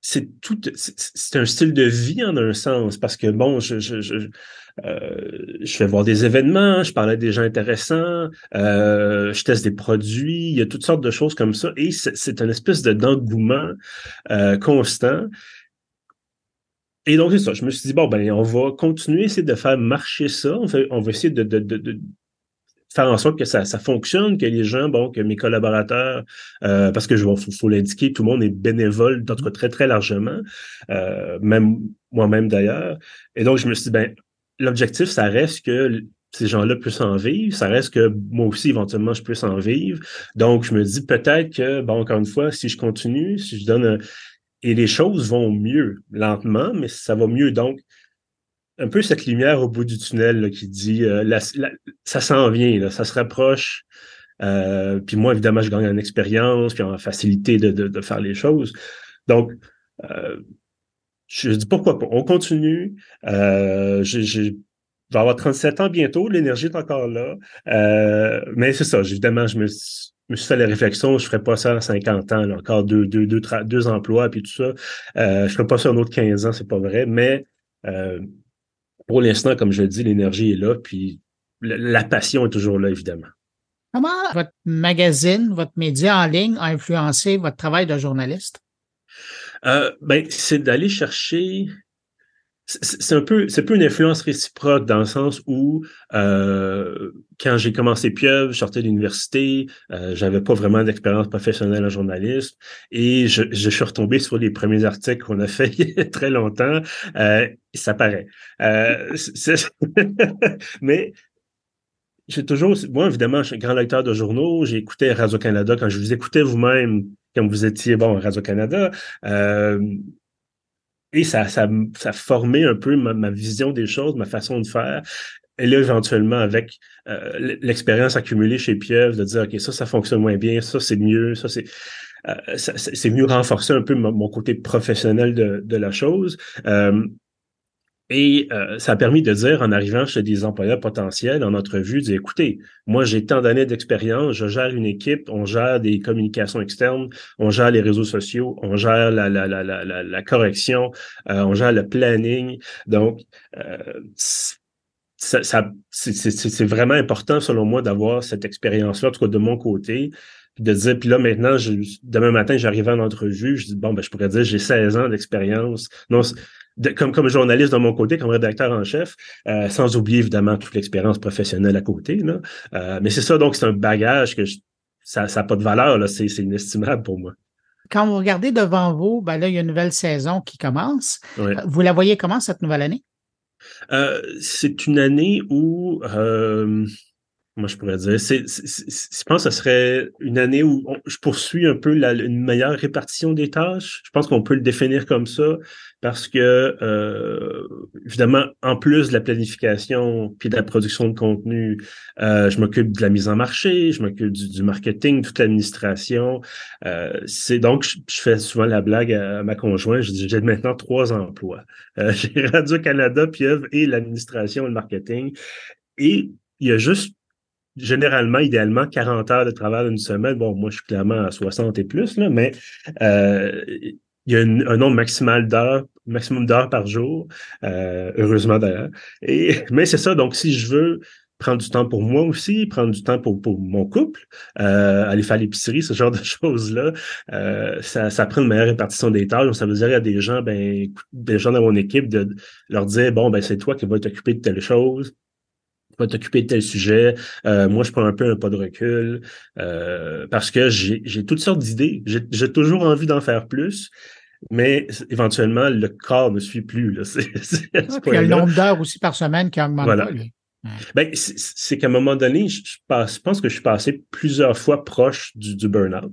c'est tout, c'est un style de vie en un sens, parce que bon, je, je, je, euh, je fais voir des événements, je parle à des gens intéressants, euh, je teste des produits, il y a toutes sortes de choses comme ça, et c'est une espèce de d'engouement euh, constant. Et donc, c'est ça. Je me suis dit, bon, ben, on va continuer, essayer de faire marcher ça. On, va essayer de, faire en sorte que ça, ça fonctionne, que les gens, bon, que mes collaborateurs, euh, parce que je faut, faut l'indiquer, tout le monde est bénévole, en tout cas très, très largement, euh, même moi-même d'ailleurs. Et donc, je me suis dit, ben, l'objectif, ça reste que ces gens-là puissent en vivre. Ça reste que moi aussi, éventuellement, je puisse en vivre. Donc, je me dis peut-être que, bon, encore une fois, si je continue, si je donne et les choses vont mieux, lentement, mais ça va mieux. Donc, un peu cette lumière au bout du tunnel là, qui dit euh, ça s'en vient, là, ça se rapproche. Euh, puis moi, évidemment, je gagne en expérience, puis en facilité de, faire les choses. Donc, euh, je dis pourquoi pas? On continue. Euh, je, je vais avoir 37 ans bientôt, l'énergie est encore là. Euh, mais c'est ça, évidemment, je me me suis fait la réflexion, je ferais pas ça à 50 ans, là, encore deux, deux, deux, deux emplois, puis tout ça. Euh, je ferais pas ça un autre 15 ans, c'est pas vrai, mais euh, pour l'instant, comme je le dis, l'énergie est là, puis la passion est toujours là, évidemment. Comment votre magazine, votre média en ligne a influencé votre travail de journaliste? Euh, ben, c'est d'aller chercher c'est un peu c'est peu une influence réciproque dans le sens où euh, quand j'ai commencé Pieuvre, je sortais de l'université, euh, j'avais pas vraiment d'expérience professionnelle en journalisme et je, je, suis retombé sur les premiers articles qu'on a fait il y a très longtemps. Euh, ça paraît. Euh, mais j'ai toujours, moi évidemment, je suis un grand lecteur de journaux. J'ai écouté Radio Canada quand je vous écoutais vous-même, quand vous étiez bon Radio Canada. Et ça, ça, ça formé un peu ma, vision des choses, ma façon de faire. Et là, éventuellement, avec euh, l'expérience accumulée chez Pieuvre, de dire, OK, ça, ça fonctionne moins bien, ça, c'est mieux, ça, c'est... Euh, c'est mieux renforcer un peu mon, côté professionnel de, de la chose. Euh, et euh, ça a permis de dire, en arrivant chez des employeurs potentiels en entrevue, dire, écoutez, moi j'ai tant d'années d'expérience, je gère une équipe, on gère des communications externes, on gère les réseaux sociaux, on gère la, la, la, la, la correction, euh, on gère le planning. Donc, euh, ça, ça c'est vraiment important, selon moi, d'avoir cette expérience-là, en tout cas de mon côté, de dire, puis là, maintenant, je, demain matin, j'arrive en entrevue, je dis, bon, ben, je pourrais dire, j'ai 16 ans d'expérience. Non, comme, comme journaliste de mon côté, comme rédacteur en chef, euh, sans oublier évidemment toute l'expérience professionnelle à côté. Là. Euh, mais c'est ça, donc c'est un bagage que ça n'a pas de valeur, là, c'est, inestimable pour moi. Quand vous regardez devant vous, ben là, il y a une nouvelle saison qui commence. Euh, vous la voyez comment cette nouvelle année? c'est une année où moi je pourrais dire. C'est, je pense que ce serait une année où je poursuis un peu la, une meilleure répartition des tâches. Je pense qu'on peut le définir comme ça parce que, euh, évidemment, en plus de la planification puis de la production de contenu, euh, je m'occupe de la mise en marché, je m'occupe du, marketing, toute l'administration. Euh, c'est donc, je, fais souvent la blague à, ma conjointe, je dis, j'ai maintenant trois emplois. Euh, j'ai Radio-Canada, Pieuvre et l'administration et le marketing. Et il y a juste généralement, idéalement, 40 heures de travail une semaine. Bon, moi, je suis clairement à 60 et plus, là, mais euh, il y a un nombre maximal d'heures, maximum d'heures par jour, euh, heureusement d'ailleurs. Et mais c'est ça. Donc, si je veux prendre du temps pour moi aussi, prendre du temps pour, pour mon couple, euh, aller faire l'épicerie, ce genre de choses-là, euh, ça, ça prend une meilleure répartition des tâches. Donc, ça veut dire à des gens, ben, des gens dans mon équipe, de leur dire, bon, ben, c'est toi qui vas t'occuper de telle chose, va t'occuper de tel sujet. Euh, moi, je prends un peu un pas de recul euh, parce que j'ai toutes sortes d'idées. J'ai toujours envie d'en faire plus, mais éventuellement, le corps ne suit plus. Là. il y a le nombre d'heures aussi par semaine qui augmente voilà. Ben, c'est qu'à un moment donné, je, pense que je suis passé plusieurs fois proche du, du burn-out.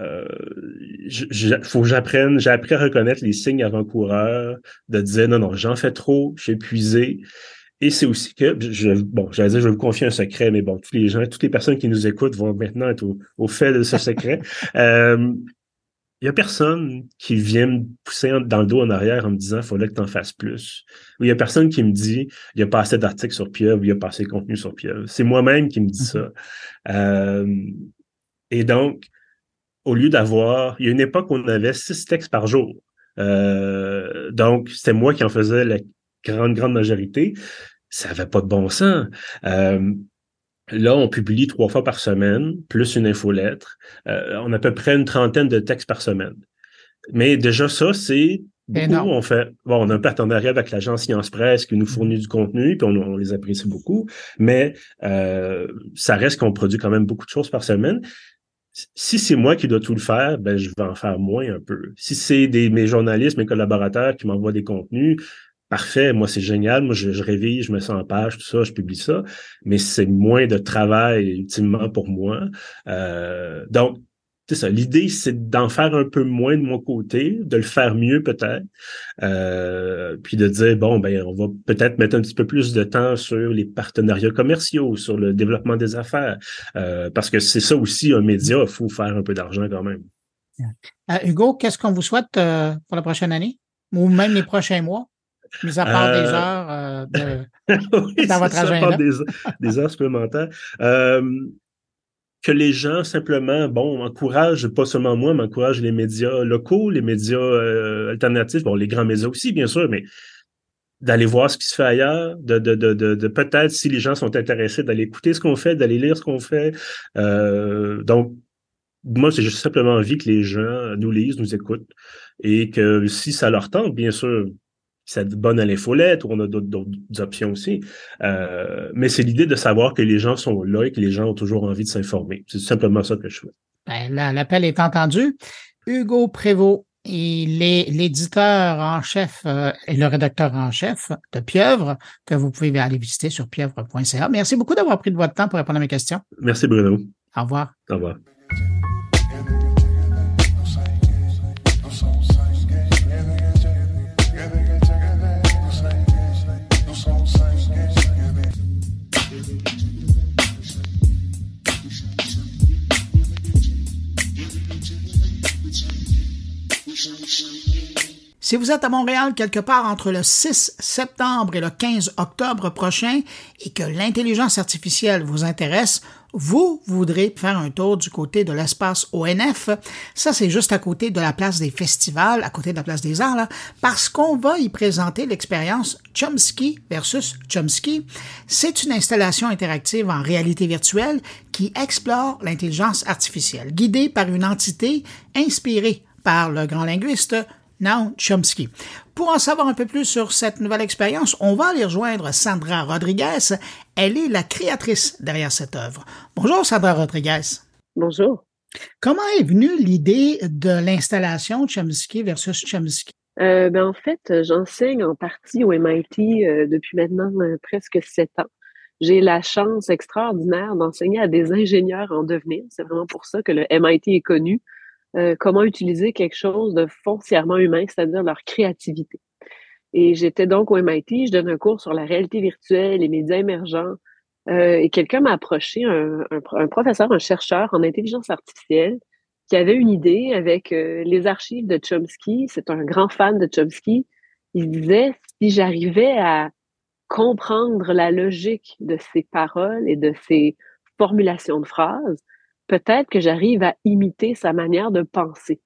Euh, faut que j'apprenne, j'ai appris à reconnaître les signes avant-coureurs, de dire non, non, j'en fais trop, je suis épuisé. Et c'est aussi que, je, bon, j'allais dire, je vais vous confier un secret, mais bon, tous les gens, toutes les personnes qui nous écoutent vont maintenant être au, fait de ce secret. euh, il y a personne qui vient me pousser dans le dos en arrière en me disant, il faudrait que tu en fasses plus. Ou il y a personne qui me dit, il n'y a pas assez d'articles sur Pieuvre, il n'y a pas assez de contenu sur Pieuvre. C'est moi-même qui me dis ça. Mm-hmm. Euh, et donc, au lieu d'avoir, il y a une époque où on avait six textes par jour. Euh, donc, c'était moi qui en faisais la grande, grande majorité ça n'avait pas de bon sens. Euh, là, on publie trois fois par semaine, plus une infolettre. Euh, on a à peu près une trentaine de textes par semaine. Mais déjà, ça, c'est beaucoup. On fait, bon, on a un partenariat avec l'agence Science Presse qui nous fournit du contenu, puis on, les apprécie beaucoup. Mais euh, ça reste qu'on produit quand même beaucoup de choses par semaine si c'est moi qui dois tout le faire, ben je vais en faire moins un peu. Si c'est des mes journalistes, mes collaborateurs qui m'envoient des contenus, parfait, moi c'est génial, moi je, je, révise, je me sens en page, tout ça, je publie ça, mais c'est moins de travail ultimement pour moi. Euh, donc, c'est ça. L'idée, c'est d'en faire un peu moins de mon côté, de le faire mieux peut-être, euh, puis de dire bon ben on va peut-être mettre un petit peu plus de temps sur les partenariats commerciaux, sur le développement des affaires, euh, parce que c'est ça aussi un média, il faut faire un peu d'argent quand même. Euh, Hugo, qu'est-ce qu'on vous souhaite euh, pour la prochaine année? Ou même les prochains mois? Mis à part des euh, heures euh, de, dans votre agenda. Des, des, heures supplémentaires. Euh, que les gens simplement, bon, encouragent, pas seulement moi, mais encouragent les médias locaux, les médias alternatifs, bon, les grands médias aussi, bien sûr, mais d'aller voir ce qui se fait ailleurs, de, de, de, de, peut-être, si les gens sont intéressés, d'aller écouter ce qu'on fait, d'aller lire ce qu'on fait. donc, moi, c'est juste simplement envie que les gens nous lisent, nous écoutent, et que si ça leur tente, bien sûr, ça bonne à l'infolette ou on a d'autres options aussi. Euh, mais c'est l'idée de savoir que les gens sont là et que les gens ont toujours envie de s'informer. C'est simplement ça que je fais. Ben, L'appel est entendu. Hugo Prévost, il est l'éditeur en chef euh, et le rédacteur en chef de Pieuvre, que vous pouvez aller visiter sur pieuvre.ca. Merci beaucoup d'avoir pris de votre temps pour répondre à mes questions. Merci Bruno. Au revoir. Au revoir. Si vous êtes à Montréal quelque part entre le 6 septembre et le 15 octobre prochain et que l'intelligence artificielle vous intéresse, vous voudrez faire un tour du côté de l'espace ONF. Ça, c'est juste à côté de la place des festivals, à côté de la place des arts, parce qu'on va y présenter l'expérience Chomsky versus Chomsky. C'est une installation interactive en réalité virtuelle qui explore l'intelligence artificielle, guidée par une entité inspirée par le grand linguiste Noam Chomsky. Pour en savoir un peu plus sur cette nouvelle expérience, on va aller rejoindre Sandra Rodriguez. Elle est la créatrice derrière cette œuvre. Bonjour Sandra Rodriguez. Bonjour. Comment est venue l'idée de l'installation Chomsky versus Chomsky? Euh, ben en fait, j'enseigne en partie au MIT euh, depuis maintenant euh, presque sept ans. J'ai la chance extraordinaire d'enseigner à des ingénieurs en devenir. C'est vraiment pour ça que le MIT est connu. Euh, comment utiliser quelque chose de foncièrement humain, c'est-à-dire leur créativité. Et j'étais donc au MIT, je donne un cours sur la réalité virtuelle, les médias émergents, euh, et quelqu'un m'a approché, un, professeur, un chercheur en intelligence artificielle, qui avait une idée avec euh, les archives de Chomsky. C'est un grand fan de Chomsky. Il disait, si j'arrivais à comprendre la logique de ses paroles et de ses formulations de phrases, peut-être que j'arrive à imiter sa manière de penser.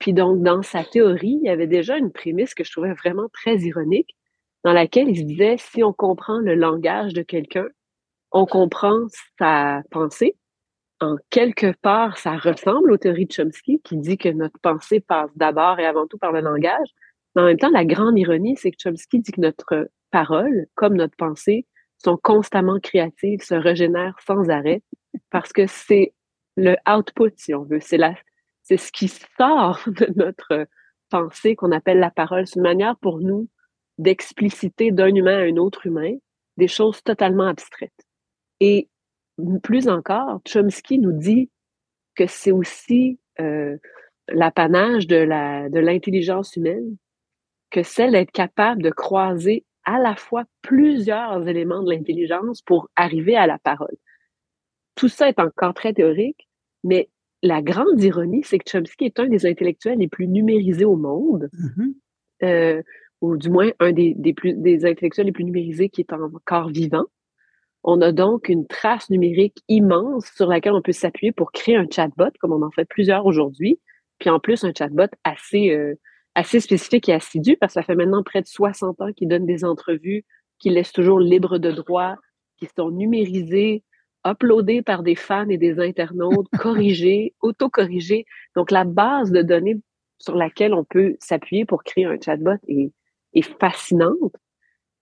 Puis donc, dans sa théorie, il y avait déjà une prémisse que je trouvais vraiment très ironique, dans laquelle il se disait, si on comprend le langage de quelqu'un, on comprend sa pensée. En quelque part, ça ressemble aux théories de Chomsky, qui dit que notre pensée passe d'abord et avant tout par le langage. Mais en même temps, la grande ironie, c'est que Chomsky dit que notre parole, comme notre pensée, sont constamment créatives, se régénèrent sans arrêt, parce que c'est le output, si on veut. C'est c'est ce qui sort de notre pensée qu'on appelle la parole. C'est une manière pour nous d'expliciter d'un humain à un autre humain des choses totalement abstraites. Et plus encore, Chomsky nous dit que c'est aussi euh, l'apanage de la de l'intelligence humaine que celle d'être capable de croiser à la fois plusieurs éléments de l'intelligence pour arriver à la parole. Tout ça est encore très théorique, mais la grande ironie, c'est que Chomsky est un des intellectuels les plus numérisés au monde, mm-hmm. euh, ou du moins un des, des, plus, des intellectuels les plus numérisés qui est encore vivant. On a donc une trace numérique immense sur laquelle on peut s'appuyer pour créer un chatbot, comme on en fait plusieurs aujourd'hui, puis en plus un chatbot assez, euh, assez spécifique et assidu, parce que ça fait maintenant près de 60 ans qu'il donne des entrevues, qu'il laisse toujours libre de droit, qui sont numérisés, uploadé par des fans et des internautes, corrigé, autocorrigé. Donc, la base de données sur laquelle on peut s'appuyer pour créer un chatbot est, est fascinante.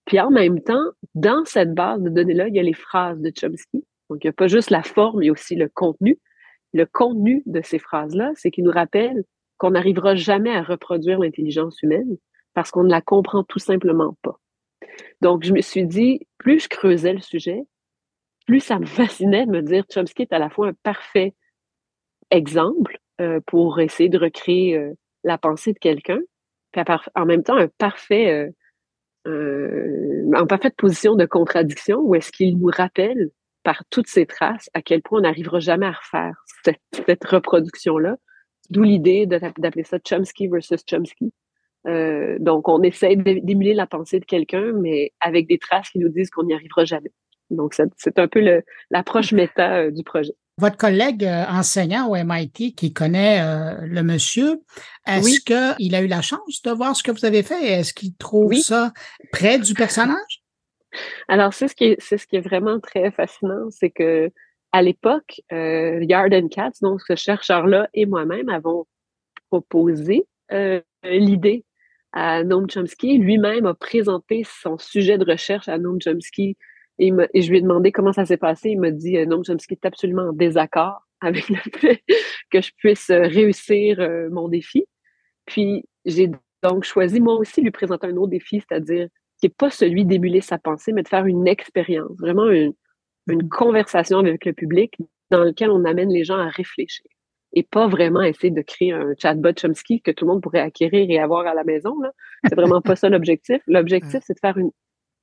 Puis en même temps, dans cette base de données-là, il y a les phrases de Chomsky. Donc, il n'y a pas juste la forme, il y a aussi le contenu. Le contenu de ces phrases-là, c'est qu'il nous rappelle qu'on n'arrivera jamais à reproduire l'intelligence humaine parce qu'on ne la comprend tout simplement pas. Donc, je me suis dit, plus je creusais le sujet, plus ça me fascinait de me dire Chomsky est à la fois un parfait exemple euh, pour essayer de recréer euh, la pensée de quelqu'un, puis en même temps un parfait, euh, en parfaite position de contradiction où est-ce qu'il nous rappelle par toutes ces traces à quel point on n'arrivera jamais à refaire cette, cette reproduction-là. D'où l'idée d'appeler ça Chomsky versus Chomsky. donc, on essaie d'émuler la pensée de quelqu'un, mais avec des traces qui nous disent qu'on n'y arrivera jamais. Donc, c'est un peu l'approche méta euh, du projet. Votre collègue euh, enseignant au MIT qui connaît euh, le monsieur, est-ce qu'il a eu la chance de voir ce que vous avez fait? Est-ce qu'il trouve ça près du personnage? Alors, c'est ce qui est, c'est ce qui est vraiment très fascinant, c'est que à l'époque, Yard and Katz, donc ce chercheur-là et moi-même avons proposé l'idée à Noam Chomsky. Lui-même a présenté son sujet de recherche à Noam Chomsky et, je lui ai demandé comment ça s'est passé. Il m'a dit euh, Noam Chomsky est absolument en désaccord avec le fait que je puisse euh, réussir euh, mon défi. Puis j'ai donc choisi moi aussi lui présenter un autre défi, c'est-à-dire qui n'est pas celui d'émuler sa pensée, mais de faire une expérience, vraiment une, une conversation avec le public dans lequel on amène les gens à réfléchir et pas vraiment essayer de créer un chatbot Chomsky que tout le monde pourrait acquérir et avoir à la maison. C'est vraiment pas ça l'objectif. L'objectif, c'est de faire une,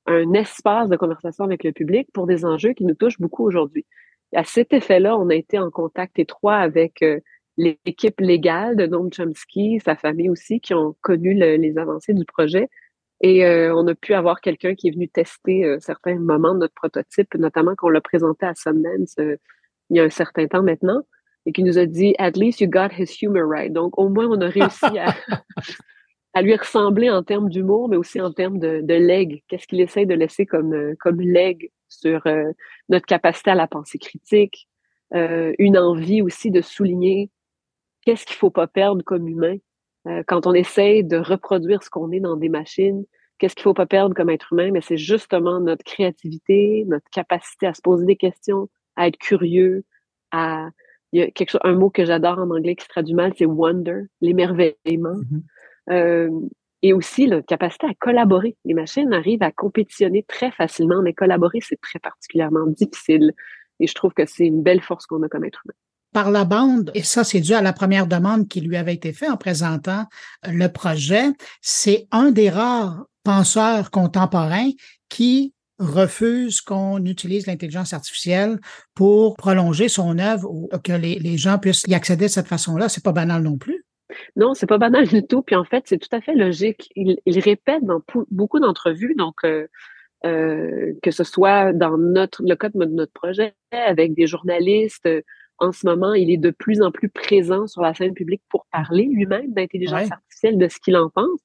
un espace de conversation avec le public pour des enjeux qui nous touchent beaucoup aujourd'hui. À cet effet-là, on a été en contact étroit avec euh, l'équipe légale de Noam Chomsky, sa famille aussi, qui ont connu les avancées du projet. Et euh, on a pu avoir quelqu'un qui est venu tester euh, certains moments de notre prototype, notamment qu'on l'a présenté à Sundance il y a un certain temps maintenant, et qui nous a dit At least you got his humor right. Donc, au moins, on a réussi à, à lui ressembler en termes d'humour, mais aussi en termes de, de leg. Qu'est-ce qu'il essaie de laisser comme, euh, comme leg sur euh, notre capacité à la pensée critique, euh, une envie aussi de souligner qu'est-ce qu'il faut pas perdre comme humain? Quand on essaie de reproduire ce qu'on est dans des machines, qu'est-ce qu'il faut pas perdre comme être humain, mais c'est justement notre créativité, notre capacité à se poser des questions, à être curieux, à il y a quelque chose, un mot que j'adore en anglais qui se traduit mal, c'est wonder, l'émerveillement. Mm-hmm. Euh, et aussi la capacité à collaborer. Les machines arrivent à compétitionner très facilement, mais collaborer, c'est très particulièrement difficile. Et je trouve que c'est une belle force qu'on a comme être humain par la bande, et ça c'est dû à la première demande qui lui avait été faite en présentant le projet, c'est un des rares penseurs contemporains qui refuse qu'on utilise l'intelligence artificielle pour prolonger son œuvre ou que les, gens puissent y accéder de cette façon-là. C'est pas banal non plus. Non, c'est pas banal du tout. Puis en fait, c'est tout à fait logique. Il, répète dans beaucoup d'entrevues, donc euh, euh, que ce soit dans le cas de notre projet avec des journalistes. En ce moment, il est de plus en plus présent sur la scène publique pour parler lui-même d'intelligence artificielle, de ce qu'il en pense.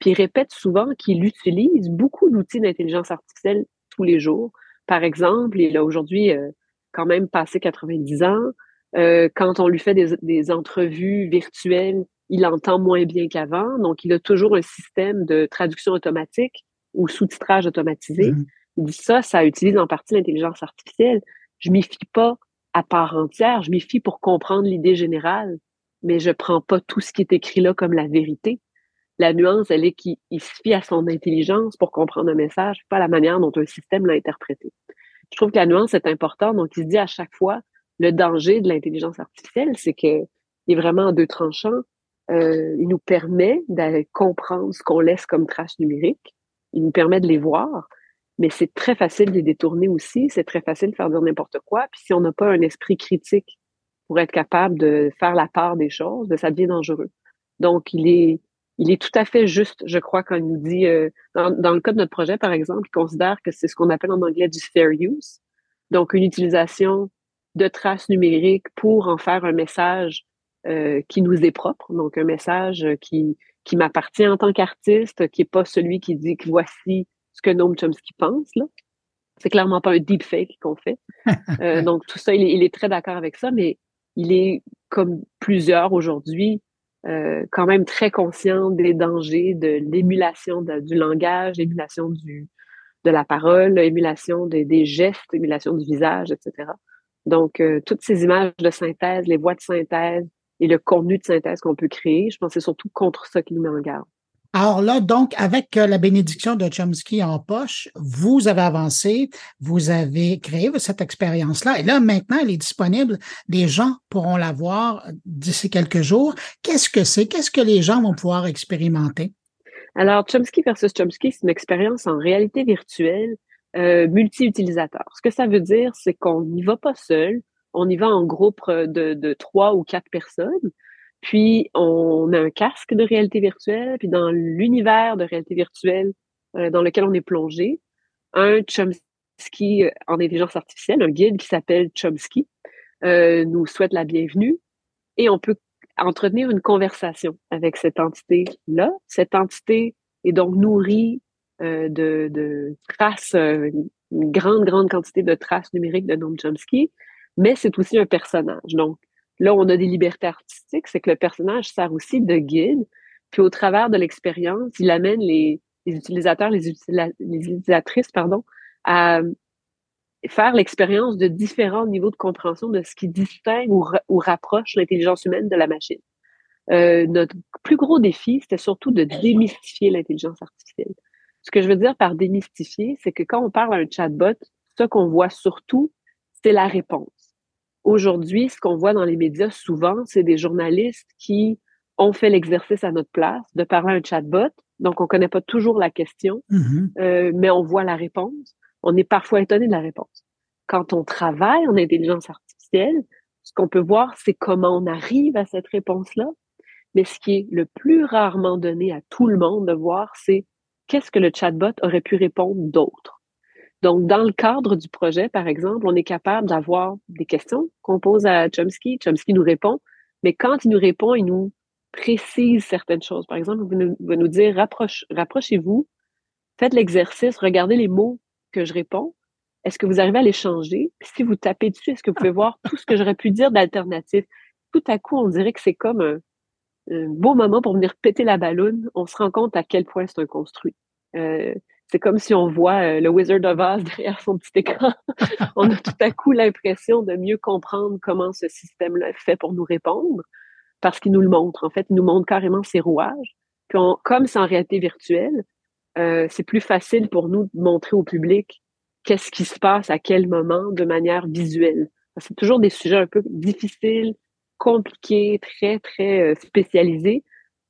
Puis il répète souvent qu'il utilise beaucoup d'outils d'intelligence artificielle tous les jours. Par exemple, il a aujourd'hui euh, quand même passé 90 ans. Euh, quand on lui fait des, des, entrevues virtuelles, il entend moins bien qu'avant. Donc, il a toujours un système de traduction automatique ou sous-titrage automatisé. Mm-hmm. Il dit ça, ça utilise en partie l'intelligence artificielle. Je m'y fie pas à part entière, je m'y fie pour comprendre l'idée générale, mais je prends pas tout ce qui est écrit là comme la vérité. La nuance, elle est qu'il se fie à son intelligence pour comprendre un message, pas la manière dont un système l'a interprété. Je trouve que la nuance est importante, donc il se dit à chaque fois, le danger de l'intelligence artificielle, c'est qu'il est vraiment en deux tranchants. Euh, il nous permet de comprendre ce qu'on laisse comme traces numériques. Il nous permet de les voir, mais c'est très facile de les détourner aussi. C'est très facile de faire dire n'importe quoi. Puis si on n'a pas un esprit critique pour être capable de faire la part des choses, ben, ça devient dangereux. Donc, il est, il est tout à fait juste, je crois, quand il nous dit, euh, dans, le cas de notre projet, par exemple, il considère que c'est ce qu'on appelle en anglais du fair use. Donc, une utilisation de traces numériques pour en faire un message euh, qui nous est propre, donc un message qui, qui m'appartient en tant qu'artiste, qui est pas celui qui dit que voici ce que Noam Chomsky pense. Là. C'est clairement pas un deepfake qu'on fait. Euh, donc tout ça, il est, il est très d'accord avec ça, mais il est comme plusieurs aujourd'hui euh, quand même très conscient des dangers de l'émulation du langage, l'émulation du de la parole, l'émulation des, des gestes, l'émulation du visage, etc. Donc, euh, toutes ces images de synthèse, les voix de synthèse et le contenu de synthèse qu'on peut créer, je pense que c'est surtout contre ça qui nous met en garde. Alors là, donc, avec euh, la bénédiction de Chomsky en poche, vous avez avancé, vous avez créé cette expérience-là. Et là, maintenant, elle est disponible. Les gens pourront la voir d'ici quelques jours. Qu'est-ce que c'est? Qu'est-ce que les gens vont pouvoir expérimenter? Alors, Chomsky versus Chomsky, c'est une expérience en réalité virtuelle euh, multi-utilisateur. Ce que ça veut dire, c'est qu'on n'y va pas seul, on y va en groupe euh, de, trois ou quatre personnes, puis on a un casque de réalité virtuelle, puis dans l'univers de réalité virtuelle euh, dans lequel on est plongé, un Chomsky en intelligence artificielle, un guide qui s'appelle Chomsky, nous souhaite la bienvenue et on peut entretenir une conversation avec cette entité-là. Cette entité est donc nourrie euh, de, traces, euh, une grande, grande quantité de traces numériques de Noam Chomsky, mais c'est aussi un personnage. Donc, là, on a des libertés artistiques, c'est que le personnage sert aussi de guide, Puis au travers de l'expérience, il amène les, utilisateurs, les, utilisatrices, pardon, à faire l'expérience de différents niveaux de compréhension de ce qui distingue ou, rapproche l'intelligence humaine de la machine. Euh, notre plus gros défi, c'était surtout de démystifier l'intelligence artificielle. Ce que je veux dire par démystifier, c'est que quand on parle à un chatbot, ce qu'on voit surtout, c'est la réponse. Aujourd'hui, ce qu'on voit dans les médias souvent, c'est des journalistes qui ont fait l'exercice à notre place de parler à un chatbot. Donc, on connaît pas toujours la question, mm-hmm. euh, mais on voit la réponse. On est parfois étonné de la réponse. Quand on travaille en intelligence artificielle, ce qu'on peut voir, c'est comment on arrive à cette réponse-là. Mais ce qui est le plus rarement donné à tout le monde de voir, c'est qu'est-ce que le chatbot aurait pu répondre d'autre? Donc, dans le cadre du projet, par exemple, on est capable d'avoir des questions qu'on pose à Chomsky. Chomsky nous répond, mais quand il nous répond, il nous précise certaines choses. Par exemple, il va nous, dire rapproche, rapprochez-vous, faites l'exercice, regardez les mots que je réponds. Est-ce que vous arrivez à les changer? si vous tapez dessus, est-ce que vous pouvez voir tout ce que j'aurais pu dire d'alternatif? Tout à coup, on dirait que c'est comme un, beau moment pour venir péter la ballonne, on se rend compte à quel point c'est un construit. Euh, c'est comme si on voit euh, le Wizard of Oz derrière son petit écran. on a tout à coup l'impression de mieux comprendre comment ce système-là fait pour nous répondre, parce qu'il nous le montre. En fait, il nous montre carrément ses rouages. Puis comme c'est en réalité virtuelle, euh, c'est plus facile pour nous de montrer au public qu'est-ce qui se passe à quel moment de manière visuelle. C'est toujours des sujets un peu difficiles, compliqué, très, très euh, spécialisé.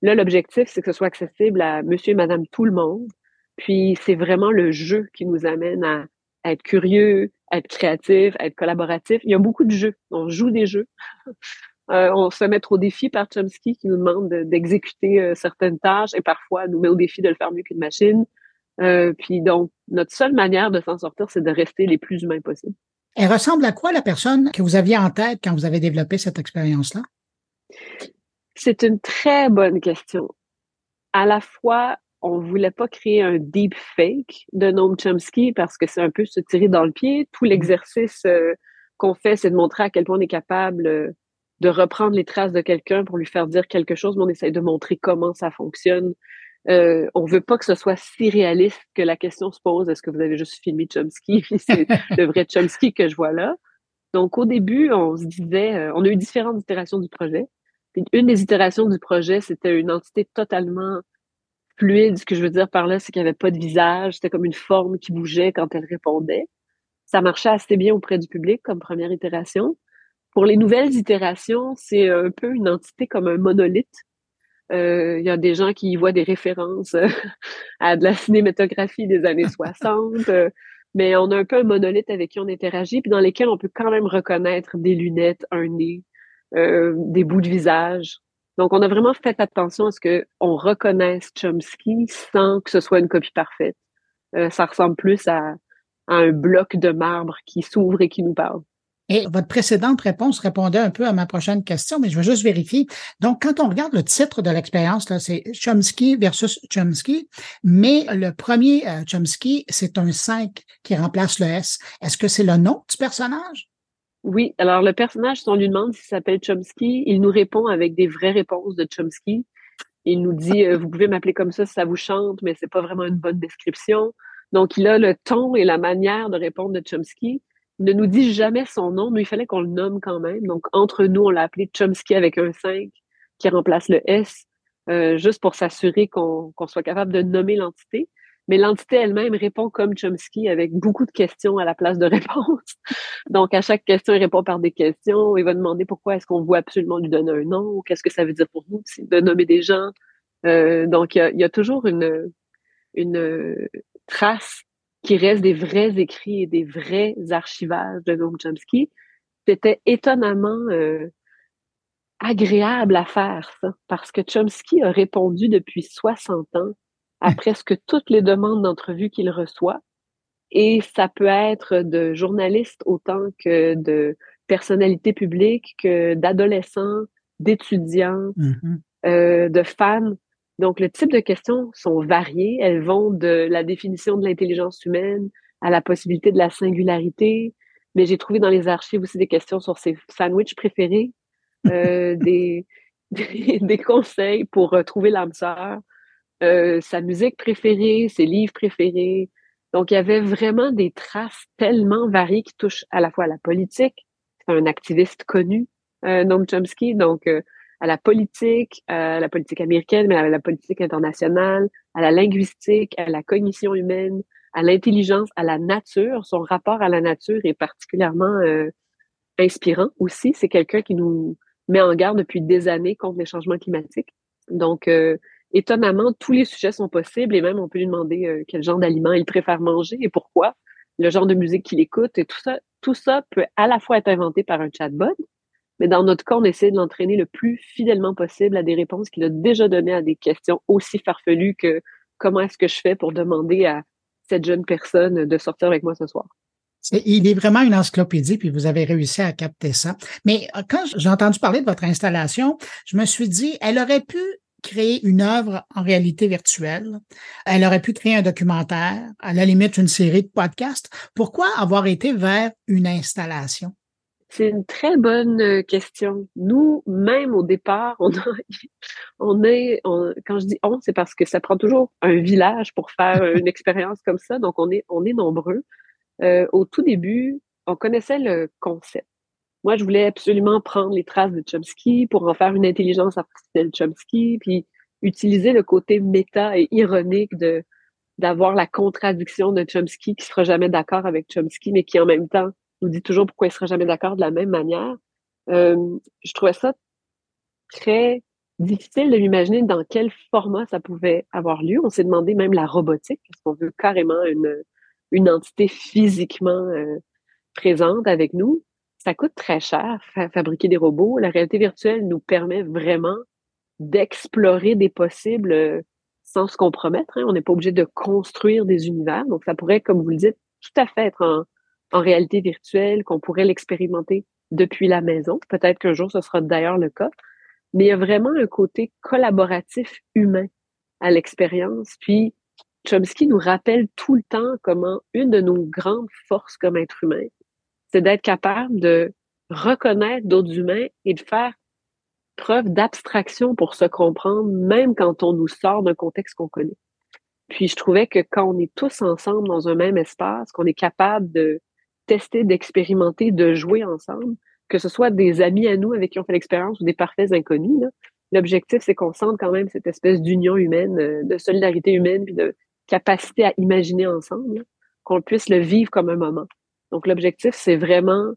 Là, l'objectif, c'est que ce soit accessible à monsieur et madame tout le monde. Puis, c'est vraiment le jeu qui nous amène à, être curieux, à être créatif, à être collaboratif. Il y a beaucoup de jeux. On joue des jeux. Euh, on se met au défi par Chomsky qui nous demande d'exécuter euh, certaines tâches et parfois nous met au défi de le faire mieux qu'une machine. puis donc, notre seule manière de s'en sortir, c'est de rester les plus humains possibles. Elle ressemble à quoi la personne que vous aviez en tête quand vous avez développé cette expérience-là? C'est une très bonne question. À la fois, on voulait pas créer un deep fake de Noam Chomsky parce que c'est un peu se tirer dans le pied. Tout l'exercice euh, qu'on fait, c'est de montrer à quel point on est capable euh, de reprendre les traces de quelqu'un pour lui faire dire quelque chose, mais on essaye de montrer comment ça fonctionne euh, on veut pas que ce soit si réaliste que la question se pose est-ce que vous avez juste filmé Chomsky? C'est le vrai Chomsky que je vois là. Donc au début, on se disait, euh, on a eu différentes itérations du projet. une des itérations du projet, c'était une entité totalement fluide. Ce que je veux dire par là, c'est qu'il n'y avait pas de visage, c'était comme une forme qui bougeait quand elle répondait. Ça marchait assez bien auprès du public comme première itération. Pour les nouvelles itérations, c'est un peu une entité comme un monolithe euh, il y a des gens qui y voient des références euh, à de la cinématographie des années 60, euh, mais on a un peu un monolithe avec qui on interagit, puis dans lesquels on peut quand même reconnaître des lunettes, un nez, des bouts de visage. Donc, on a vraiment fait attention à ce qu'on reconnaisse Chomsky sans que ce soit une copie parfaite. ça ressemble plus à un bloc de marbre qui s'ouvre et qui nous parle. Et votre précédente réponse répondait un peu à ma prochaine question, mais je veux juste vérifier. Donc, quand on regarde le titre de l'expérience, c'est Chomsky versus Chomsky, mais le premier euh, Chomsky, c'est un 5 qui remplace le S. Est-ce que c'est le nom du personnage? Oui. Alors, le personnage, si on lui demande s'il s'appelle Chomsky, il nous répond avec des vraies réponses de Chomsky. Il nous dit, euh, vous pouvez m'appeler comme ça si ça vous chante, mais c'est pas vraiment une bonne description. Donc, il a le ton et la manière de répondre de Chomsky ne nous dit jamais son nom, mais il fallait qu'on le nomme quand même. Donc, entre nous, on l'a appelé Chomsky avec un 5 qui remplace le S, euh, juste pour s'assurer qu'on soit capable de nommer l'entité. Mais l'entité elle-même répond comme Chomsky avec beaucoup de questions à la place de réponses. Donc, à chaque question, il répond par des questions. Il va demander pourquoi est-ce qu'on veut absolument lui donner un nom, qu'est-ce que ça veut dire pour nous de nommer des gens. Euh, donc, il y a, toujours une, une trace qui reste des vrais écrits et des vrais archivages de Noam Chomsky, c'était étonnamment euh, agréable à faire ça, parce que Chomsky a répondu depuis 60 ans à presque toutes les demandes d'entrevue qu'il reçoit, et ça peut être de journalistes autant que de personnalités publiques, que d'adolescents, d'étudiants, mm-hmm. euh, de fans. Donc, le type de questions sont variées. Elles vont de la définition de l'intelligence humaine à la possibilité de la singularité. Mais j'ai trouvé dans les archives aussi des questions sur ses sandwichs préférés, euh, des, des, conseils pour trouver l'âme sœur, sa musique préférée, ses livres préférés. Donc, il y avait vraiment des traces tellement variées qui touchent à la fois à la politique, c'est un activiste connu, Noam Chomsky, donc à la politique, à la politique américaine, mais à la politique internationale, à la linguistique, à la cognition humaine, à l'intelligence, à la nature. Son rapport à la nature est particulièrement euh, inspirant aussi. C'est quelqu'un qui nous met en garde depuis des années contre les changements climatiques. Donc, euh, étonnamment, tous les sujets sont possibles et même on peut lui demander euh, quel genre d'aliments il préfère manger et pourquoi, le genre de musique qu'il écoute et tout ça. Tout ça peut à la fois être inventé par un chatbot, mais dans notre cas, on essaie de l'entraîner le plus fidèlement possible à des réponses qu'il a déjà données à des questions aussi farfelues que comment est-ce que je fais pour demander à cette jeune personne de sortir avec moi ce soir. il est vraiment une encyclopédie, puis vous avez réussi à capter ça. Mais euh, quand j'ai entendu parler de votre installation, je me suis dit, elle aurait pu créer une œuvre en réalité virtuelle. Elle aurait pu créer un documentaire, à la limite une série de podcasts. Pourquoi avoir été vers une installation? C'est une très bonne euh, question. Nous, même au départ, on, on est, quand je dis on, c'est parce que ça prend toujours un village pour faire une expérience comme ça. Donc, on est, on est nombreux. Euh, au tout début, on connaissait le concept. Moi, je voulais absolument prendre les traces de Chomsky pour en faire une intelligence artificielle Chomsky, puis utiliser le côté méta et ironique de d'avoir la contradiction de Chomsky qui sera jamais d'accord avec Chomsky, mais qui en même temps nous dit toujours pourquoi il ne sera jamais d'accord de la même manière. Euh, je trouvais ça très difficile de m'imaginer dans quel format ça pouvait avoir lieu. On s'est demandé même la robotique, parce qu'on veut carrément une, une entité physiquement euh, présente avec nous. Ça coûte très cher, fabriquer des robots. La réalité virtuelle nous permet vraiment d'explorer des possibles euh, sans se compromettre. Hein. On n'est pas obligé de construire des univers. Donc, ça pourrait, comme vous le dites, tout à fait être en, réalité virtuelle, qu'on pourrait l'expérimenter depuis la maison. Peut-être qu'un jour, ce sera d'ailleurs le cas. Mais il y a vraiment un côté collaboratif humain à l'expérience. Puis, Chomsky nous rappelle tout le temps comment une de nos grandes forces comme être humain, c'est d'être capable de reconnaître d'autres humains et de faire preuve d'abstraction pour se comprendre, même quand on nous sort d'un contexte qu'on connaît. Puis je trouvais que quand on est tous ensemble dans un même espace, qu'on est capable de tester, d'expérimenter, de jouer ensemble, que ce soit des amis à nous avec qui on fait l'expérience ou des parfaits inconnus. L'objectif, c'est qu'on sente quand même cette espèce d'union humaine, euh, de solidarité humaine, puis de capacité à imaginer ensemble, qu'on puisse le vivre comme un moment. Donc, l'objectif, c'est vraiment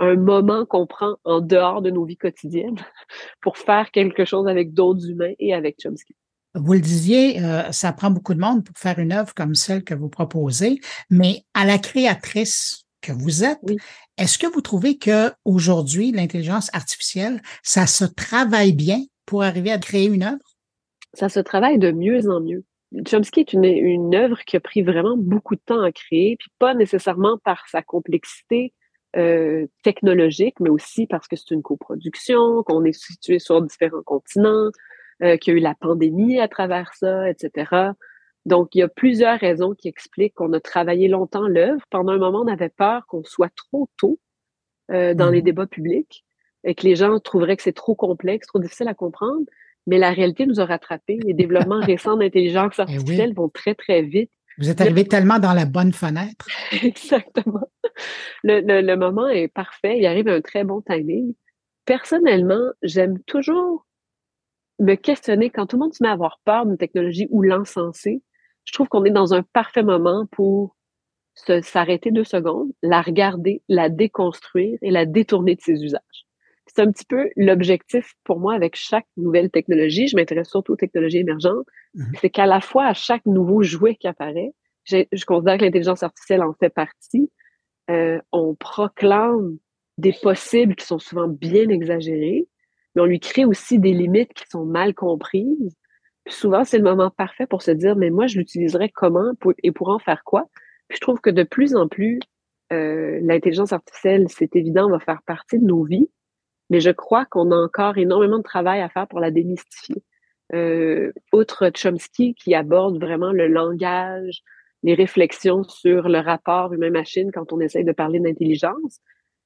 un moment qu'on prend en dehors de nos vies quotidiennes pour faire quelque chose avec d'autres humains et avec Chomsky. Vous le disiez, euh, ça prend beaucoup de monde pour faire une œuvre comme celle que vous proposez, mais à la créatrice que vous êtes. Est-ce que vous trouvez que aujourd'hui l'intelligence artificielle, ça se travaille bien pour arriver à créer une œuvre? Ça se travaille de mieux en mieux. Chomsky est une, une œuvre qui a pris vraiment beaucoup de temps à créer, puis pas nécessairement par sa complexité euh, technologique, mais aussi parce que c'est une coproduction, qu'on est situé sur différents continents, euh, qu'il y a eu la pandémie à travers ça, etc. Donc, il y a plusieurs raisons qui expliquent qu'on a travaillé longtemps l'œuvre. Pendant un moment, on avait peur qu'on soit trop tôt euh, dans les mmh débats publics et que les gens trouveraient que c'est trop complexe, trop difficile à comprendre. Mais la réalité nous a rattrapés. Les développements récents d'intelligence eh artificielle vont très, très vite. Vous êtes arrivé tellement dans la bonne fenêtre. Exactement. Le, le, le, moment est parfait. Il arrive à un très bon timing. Personnellement, j'aime toujours me questionner quand tout le monde se met à avoir peur d'une technologie ou l'encenser je trouve qu'on est dans un parfait moment pour s'arrêter deux secondes, la regarder, la déconstruire et la détourner de ses usages. C'est un petit peu l'objectif pour moi avec chaque nouvelle technologie. Je m'intéresse surtout aux technologies émergentes. Mm-hmm. C'est qu'à la fois, à chaque nouveau jouet qui apparaît, je considère que l'intelligence artificielle en fait partie, euh, on proclame des possibles qui sont souvent bien exagérés, mais on lui crée aussi des limites qui sont mal comprises souvent, c'est le moment parfait pour se dire, mais moi, je l'utiliserais comment et pour en faire quoi? Puis je trouve que de plus en plus, euh, l'intelligence artificielle, c'est évident, va faire partie de nos vies, mais je crois qu'on a encore énormément de travail à faire pour la démystifier. Euh, outre Chomsky qui aborde vraiment le langage, les réflexions sur le rapport humain-machine quand on essaye de parler d'intelligence.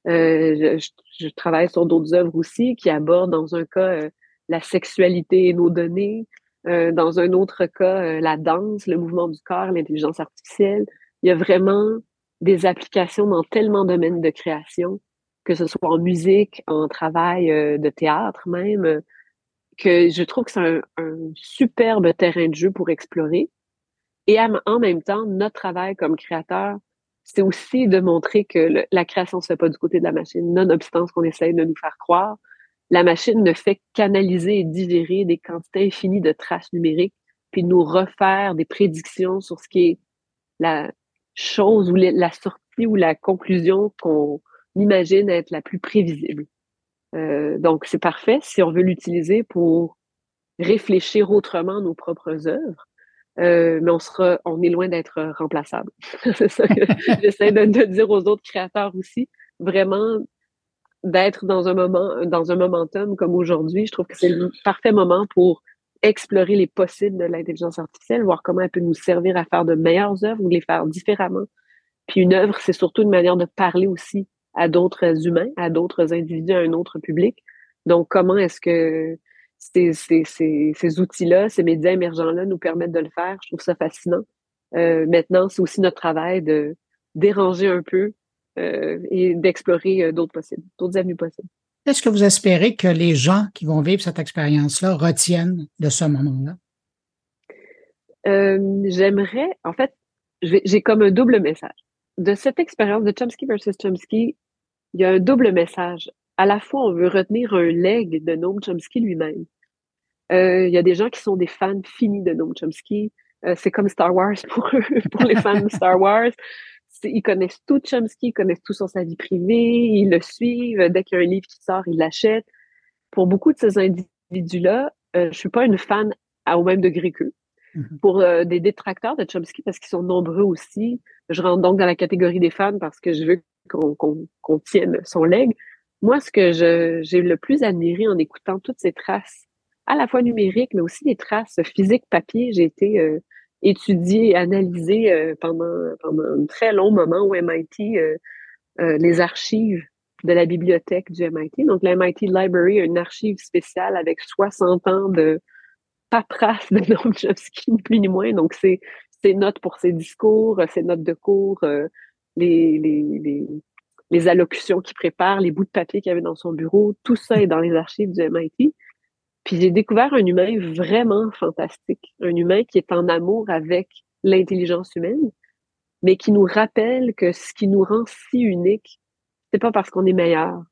Euh, je, travaille sur d'autres œuvres aussi qui abordent dans un cas la sexualité et nos données. Euh, dans un autre cas, euh, la danse, le mouvement du corps, l'intelligence artificielle. Il y a vraiment des applications dans tellement de domaines de création, que ce soit en musique, en travail euh, de théâtre même, que je trouve que c'est un, un, superbe terrain de jeu pour explorer. Et en même temps, notre travail comme créateur, c'est aussi de montrer que la création ne se fait pas du côté de la machine, nonobstant ce qu'on essaye de nous faire croire. La machine ne fait qu'analyser et digérer des quantités infinies de traces numériques, puis nous refaire des prédictions sur ce qui est la chose ou la sortie ou la conclusion qu'on imagine être la plus prévisible. Euh, donc, c'est parfait si on veut l'utiliser pour réfléchir autrement nos propres œuvres. Euh, mais on sera, on est loin d'être remplaçable. c'est ça que j'essaie de, de, dire aux autres créateurs aussi. Vraiment d'être dans un moment, dans un momentum comme aujourd'hui. Je trouve que c'est le parfait moment pour explorer les possibles de l'intelligence artificielle, voir comment elle peut nous servir à faire de meilleures œuvres ou les faire différemment. Puis une œuvre, c'est surtout une manière de parler aussi à d'autres humains, à d'autres individus, à un autre public. Donc, comment est-ce que ces, ces, ces, ces outils-là, ces médias émergents-là nous permettent de le faire? Je trouve ça fascinant. Euh, maintenant, c'est aussi notre travail de déranger un peu euh, et d'explorer euh, d'autres possibles, d'autres avenues possibles. Est-ce que vous espérez que les gens qui vont vivre cette expérience-là retiennent de ce moment-là? Euh, J'aimerais, en fait, j'ai comme un double message. De cette expérience de Chomsky versus Chomsky, il y a un double message à la fois, on veut retenir un leg de Noam Chomsky lui-même. Euh, il y a des gens qui sont des fans finis de Noam Chomsky. Euh, c'est comme Star Wars pour eux, pour les fans de Star Wars. Ils connaissent tout Chomsky, ils connaissent tout sur sa vie privée, ils le suivent. Dès qu'il y a un livre qui sort, ils l'achètent. Pour beaucoup de ces individus-là, euh, je suis pas une fan à, au même degré qu'eux. Mm-hmm. Pour euh, des détracteurs de Chomsky, parce qu'ils sont nombreux aussi, je rentre donc dans la catégorie des fans parce que je veux qu'on qu tienne son leg. Moi, ce que j'ai le plus admiré en écoutant toutes ces traces, à la fois numériques, mais aussi les traces physiques papier, j'ai été euh, étudiée et analysée euh, pendant, pendant un très long moment au MIT, euh, euh, les archives de la bibliothèque du MIT. Donc, la MIT Library a une archive spéciale avec 60 ans de paperasse de Noam Chomsky, ni plus ni moins. Donc, c'est ses notes pour ses discours, ses notes de cours, les, allocutions qu'il prépare, les bouts de papier qu'il avait dans son bureau, tout ça est dans les archives du MIT. Puis j'ai découvert un humain vraiment fantastique, un humain qui est en amour avec l'intelligence humaine, mais qui nous rappelle que ce qui nous rend si unique, c'est pas parce qu'on est meilleur,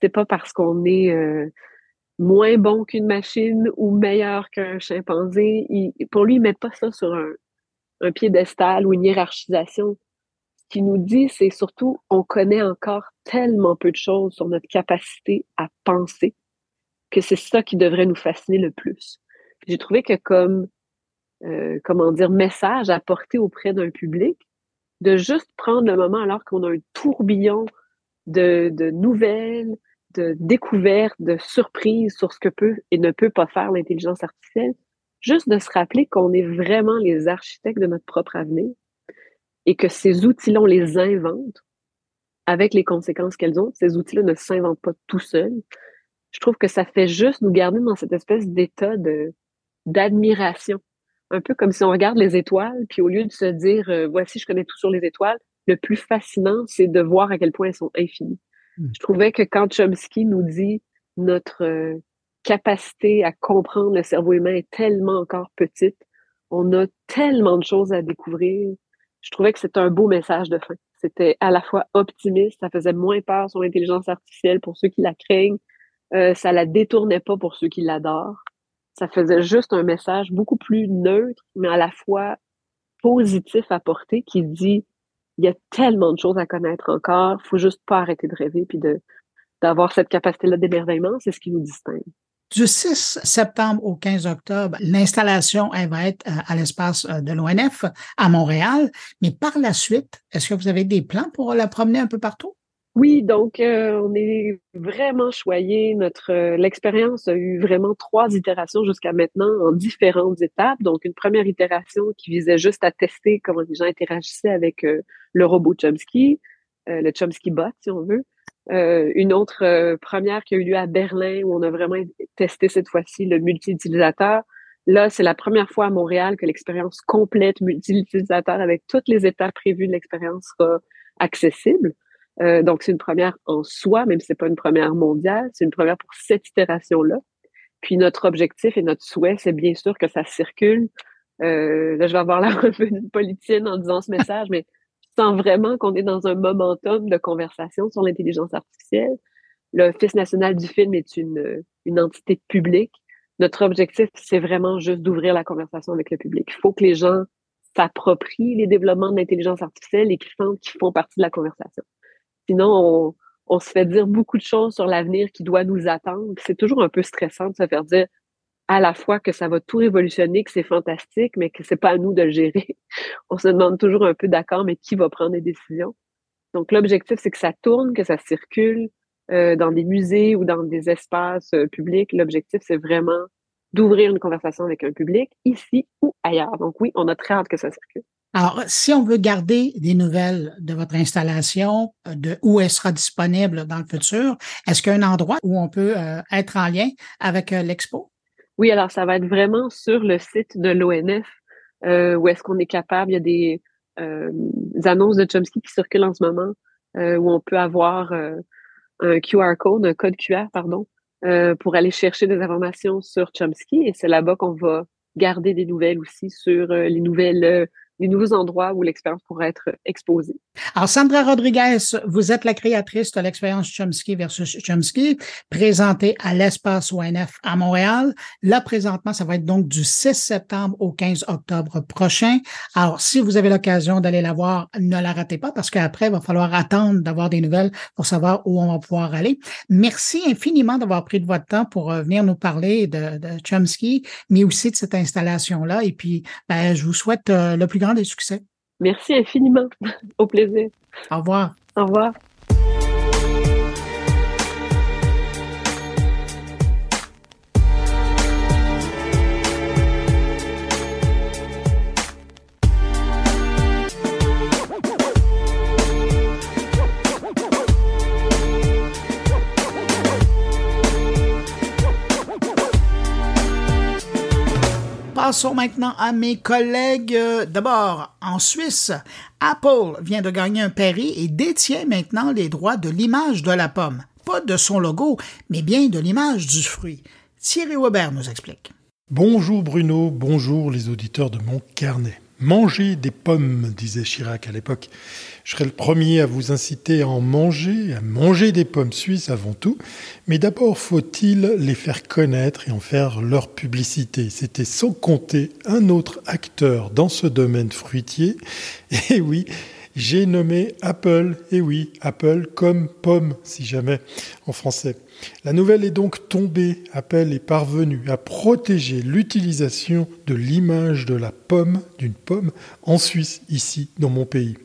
c'est pas parce qu'on est euh, moins bon qu'une machine ou meilleur qu'un chimpanzé. pour lui, il met pas ça sur un piédestal ou une hiérarchisation qui nous dit, c'est surtout, on connaît encore tellement peu de choses sur notre capacité à penser que c'est ça qui devrait nous fasciner le plus. J'ai trouvé que comme, euh, comment dire, message à porter auprès d'un public, de juste prendre le moment alors qu'on a un tourbillon de, de nouvelles, de découvertes, de surprises sur ce que peut et ne peut pas faire l'intelligence artificielle, juste de se rappeler qu'on est vraiment les architectes de notre propre avenir et que ces outils-là, on les invente avec les conséquences qu'elles ont. Ces outils-là ne s'inventent pas tout seuls. Je trouve que ça fait juste nous garder dans cette espèce d'état de d'admiration. Un peu comme si on regarde les étoiles, puis au lieu de se dire euh, voici, je connais tout sur les étoiles, le plus fascinant, c'est de voir à quel point elles sont infinies. Mmh. Je trouvais que quand Chomsky nous dit notre euh, capacité à comprendre le cerveau humain est tellement encore petite, on a tellement de choses à découvrir, je trouvais que c'était un beau message de fin. C'était à la fois optimiste, ça faisait moins peur sur l'intelligence artificielle pour ceux qui la craignent, euh, ça la détournait pas pour ceux qui l'adorent. Ça faisait juste un message beaucoup plus neutre, mais à la fois positif à porter, qui dit il y a tellement de choses à connaître encore, faut juste pas arrêter de rêver puis de d'avoir cette capacité-là d'émerveillement, c'est ce qui nous distingue. Du 6 septembre au 15 octobre, l'installation va être euh, à l'espace euh, de l'ONF à Montréal. Mais par la suite, est-ce que vous avez des plans pour la promener un peu partout? Oui, donc euh, on est vraiment choyé. Notre l'expérience a eu vraiment trois itérations jusqu'à maintenant en différentes étapes. Donc une première itération qui visait juste à tester comment les gens interagissaient avec le robot Chomsky, le Chomsky bot si on veut. Euh, une autre euh, première qui a eu lieu à Berlin où on a vraiment testé cette fois-ci le multi-utilisateur. Là, c'est la première fois à Montréal que l'expérience complète multi-utilisateur avec toutes les étapes prévues de l'expérience sera accessible. Euh, donc, c'est une première en soi, même si c'est pas une première mondiale, c'est une première pour cette itération-là. Puis notre objectif et notre souhait, c'est bien sûr que ça circule. Euh, là, je vais avoir la revue politicienne en disant ce message, mais sens vraiment qu'on est dans un momentum de conversation sur l'intelligence artificielle. L'Office national du film est une, une entité publique. Notre objectif, c'est vraiment juste d'ouvrir la conversation avec le public. Il faut que les gens s'approprient les développements de l'intelligence artificielle et qu'ils sentent qu'ils font partie de la conversation. Sinon, on, on se fait dire beaucoup de choses sur l'avenir qui doit nous attendre. C'est toujours un peu stressant de se faire dire à la fois que ça va tout révolutionner, que c'est fantastique, mais que c'est pas à nous de le gérer. On se demande toujours un peu d'accord, mais qui va prendre les décisions? Donc, l'objectif, c'est que ça tourne, que ça circule euh, dans des musées ou dans des espaces euh, publics. L'objectif, c'est vraiment d'ouvrir une conversation avec un public ici ou ailleurs. Donc, oui, on a très hâte que ça circule. Alors, si on veut garder des nouvelles de votre installation, euh, de où elle sera disponible dans le futur, est-ce qu'il y a un endroit où on peut euh, être en lien avec l'expo? Oui, alors ça va être vraiment sur le site de l'ONF où est-ce qu'on est capable, il y a des, annonces de Chomsky qui circulent en ce moment où on peut avoir un QR code, un code QR, pardon, pour aller chercher des informations sur Chomsky et c'est là-bas qu'on va garder des nouvelles aussi sur les nouvelles des nouveaux endroits où l'expérience pourrait être exposée. Alors, Sandra Rodriguez, vous êtes la créatrice de l'expérience Chomsky versus Chomsky, présentée à l'espace ONF à Montréal. Là, présentement, ça va être donc du 6 septembre au 15 octobre prochain. Alors, si vous avez l'occasion d'aller la voir, ne la ratez pas parce qu'après, il va falloir attendre d'avoir des nouvelles pour savoir où on va pouvoir aller. Merci infiniment d'avoir pris de votre temps pour euh, venir nous parler de, Chomsky, mais aussi de cette installation-là. Et puis, ben, je vous souhaite euh, le plus grand des succès. Merci infiniment. Au plaisir. Au revoir. Au revoir. Passons maintenant à mes collègues. Euh, d'abord, en Suisse, Apple vient de gagner un pari et détient maintenant les droits de l'image de la pomme. Pas de son logo, mais bien de l'image du fruit. Thierry Weber nous explique. Bonjour Bruno, bonjour les auditeurs de mon carnet. Manger des pommes, disait Chirac à l'époque. Je serai le premier à vous inciter à en manger, à manger des pommes suisses avant tout. Mais d'abord, faut-il les faire connaître et en faire leur publicité? C'était sans compter un autre acteur dans ce domaine fruitier. Et oui, j'ai nommé Apple, et oui, Apple comme pomme, si jamais, en français. La nouvelle est donc tombée. Apple est parvenu à protéger l'utilisation de l'image de la pomme, d'une pomme, en Suisse, ici, dans mon pays.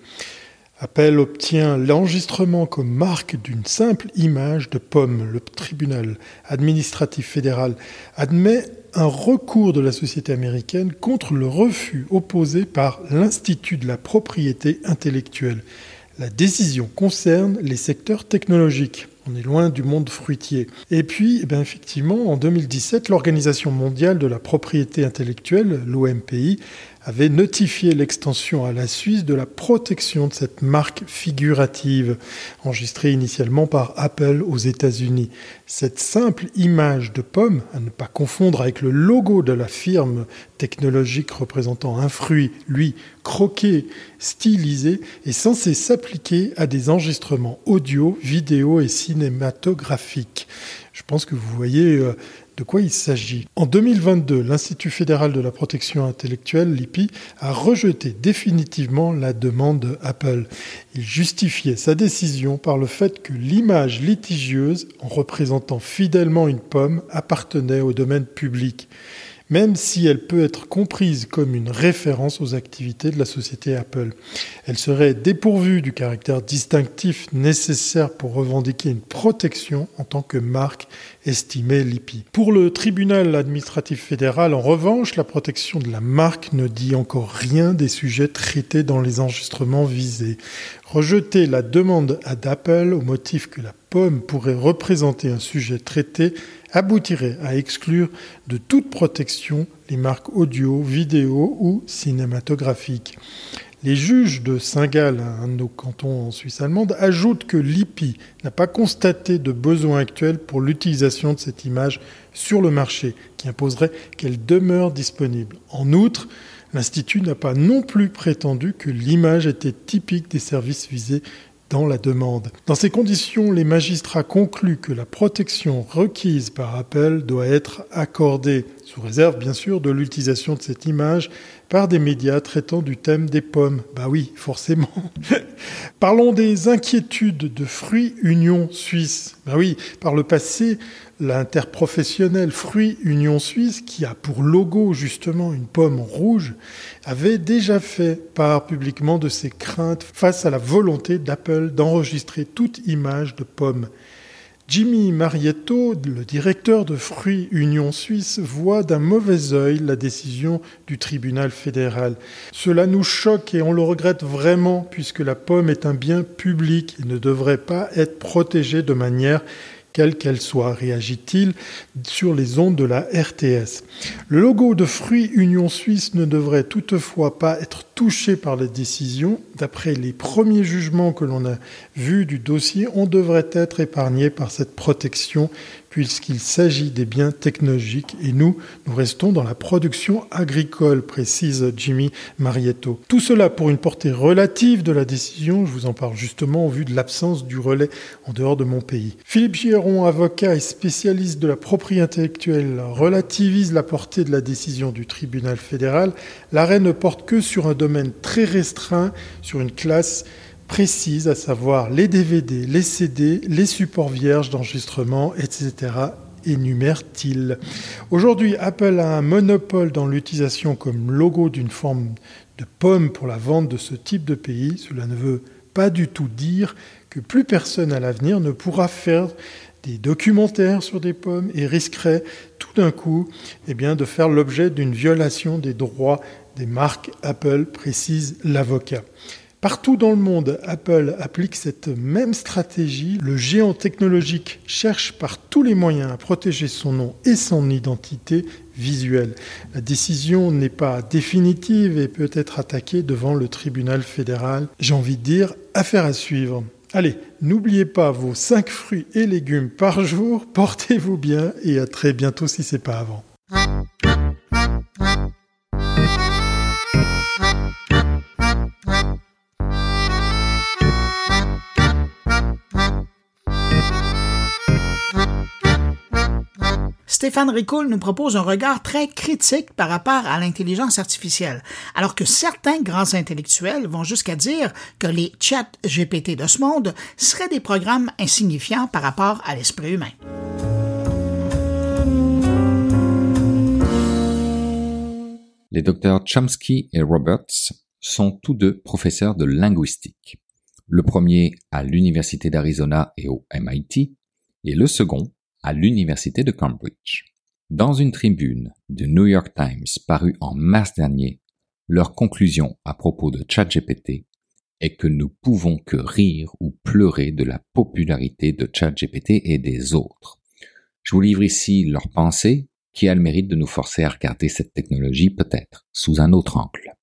Apple obtient l'enregistrement comme marque d'une simple image de pomme. Le tribunal administratif fédéral admet un recours de la société américaine contre le refus opposé par l'Institut de la propriété intellectuelle. La décision concerne les secteurs technologiques. On est loin du monde fruitier. Et puis, eh bien, effectivement, en 2017, l'Organisation mondiale de la propriété intellectuelle, l'OMPI, avait notifié l'extension à la Suisse de la protection de cette marque figurative, enregistrée initialement par Apple aux États-Unis. Cette simple image de pomme, à ne pas confondre avec le logo de la firme technologique représentant un fruit, lui, croqué, stylisé, est censée s'appliquer à des enregistrements audio, vidéo et cinématographiques. Je pense que vous voyez euh, de quoi il s'agit En 2022, l'Institut fédéral de la protection intellectuelle, l'IPI, a rejeté définitivement la demande Apple. Il justifiait sa décision par le fait que l'image litigieuse, en représentant fidèlement une pomme, appartenait au domaine public même si elle peut être comprise comme une référence aux activités de la société Apple. Elle serait dépourvue du caractère distinctif nécessaire pour revendiquer une protection en tant que marque, estimait l'IPI. Pour le tribunal administratif fédéral, en revanche, la protection de la marque ne dit encore rien des sujets traités dans les enregistrements visés. Rejeter la demande à d'Apple au motif que la pomme pourrait représenter un sujet traité aboutirait à exclure de toute protection les marques audio, vidéo ou cinématographiques. Les juges de Saint-Gall, un de nos cantons en Suisse allemande, ajoutent que l'IPI n'a pas constaté de besoin actuel pour l'utilisation de cette image sur le marché, qui imposerait qu'elle demeure disponible. En outre, l'Institut n'a pas non plus prétendu que l'image était typique des services visés dans la demande. Dans ces conditions, les magistrats concluent que la protection requise par Apple doit être accordée, sous réserve bien sûr de l'utilisation de cette image par des médias traitant du thème des pommes. Bah oui, forcément. Parlons des inquiétudes de Fruits Union Suisse. Bah oui, par le passé, l'interprofessionnel Fruits Union Suisse, qui a pour logo justement une pomme rouge, avait déjà fait part publiquement de ses craintes face à la volonté d'Apple d'enregistrer toute image de pomme. Jimmy Marietto, le directeur de Fruits Union Suisse, voit d'un mauvais œil la décision du tribunal fédéral. Cela nous choque et on le regrette vraiment puisque la pomme est un bien public et ne devrait pas être protégée de manière quelle qu'elle soit, réagit-il sur les ondes de la RTS. Le logo de Fruits Union Suisse ne devrait toutefois pas être touché par la décision. D'après les premiers jugements que l'on a vus du dossier, on devrait être épargné par cette protection puisqu'il s'agit des biens technologiques et nous, nous restons dans la production agricole, précise Jimmy Marietto. Tout cela pour une portée relative de la décision, je vous en parle justement au vu de l'absence du relais en dehors de mon pays. Philippe Giron, avocat et spécialiste de la propriété intellectuelle, relativise la portée de la décision du tribunal fédéral. L'arrêt ne porte que sur un domaine très restreint, sur une classe précise, à savoir les DVD, les CD, les supports vierges d'enregistrement, etc. énumère-t-il. Aujourd'hui, Apple a un monopole dans l'utilisation comme logo d'une forme de pomme pour la vente de ce type de pays. Cela ne veut pas du tout dire que plus personne à l'avenir ne pourra faire des documentaires sur des pommes et risquerait tout d'un coup eh de faire l'objet d'une violation des droits des marques Apple, précise l'avocat. Partout dans le monde, Apple applique cette même stratégie. Le géant technologique cherche par tous les moyens à protéger son nom et son identité visuelle. La décision n'est pas définitive et peut être attaquée devant le tribunal fédéral. J'ai envie de dire, affaire à suivre. Allez, n'oubliez pas vos 5 fruits et légumes par jour, portez-vous bien et à très bientôt si c'est pas avant. Stéphane Ricoul nous propose un regard très critique par rapport à l'intelligence artificielle, alors que certains grands intellectuels vont jusqu'à dire que les chats GPT de ce monde seraient des programmes insignifiants par rapport à l'esprit humain. Les docteurs Chomsky et Roberts sont tous deux professeurs de linguistique. Le premier à l'Université d'Arizona et au MIT, et le second à l'université de Cambridge. Dans une tribune du New York Times parue en mars dernier, leur conclusion à propos de ChatGPT est que nous pouvons que rire ou pleurer de la popularité de ChatGPT et des autres. Je vous livre ici leur pensée qui a le mérite de nous forcer à regarder cette technologie peut-être sous un autre angle.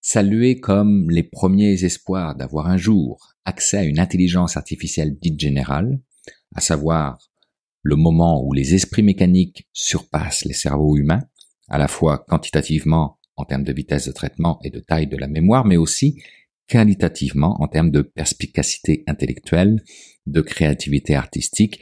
Saluer comme les premiers espoirs d'avoir un jour accès à une intelligence artificielle dite générale, à savoir le moment où les esprits mécaniques surpassent les cerveaux humains, à la fois quantitativement en termes de vitesse de traitement et de taille de la mémoire, mais aussi qualitativement en termes de perspicacité intellectuelle, de créativité artistique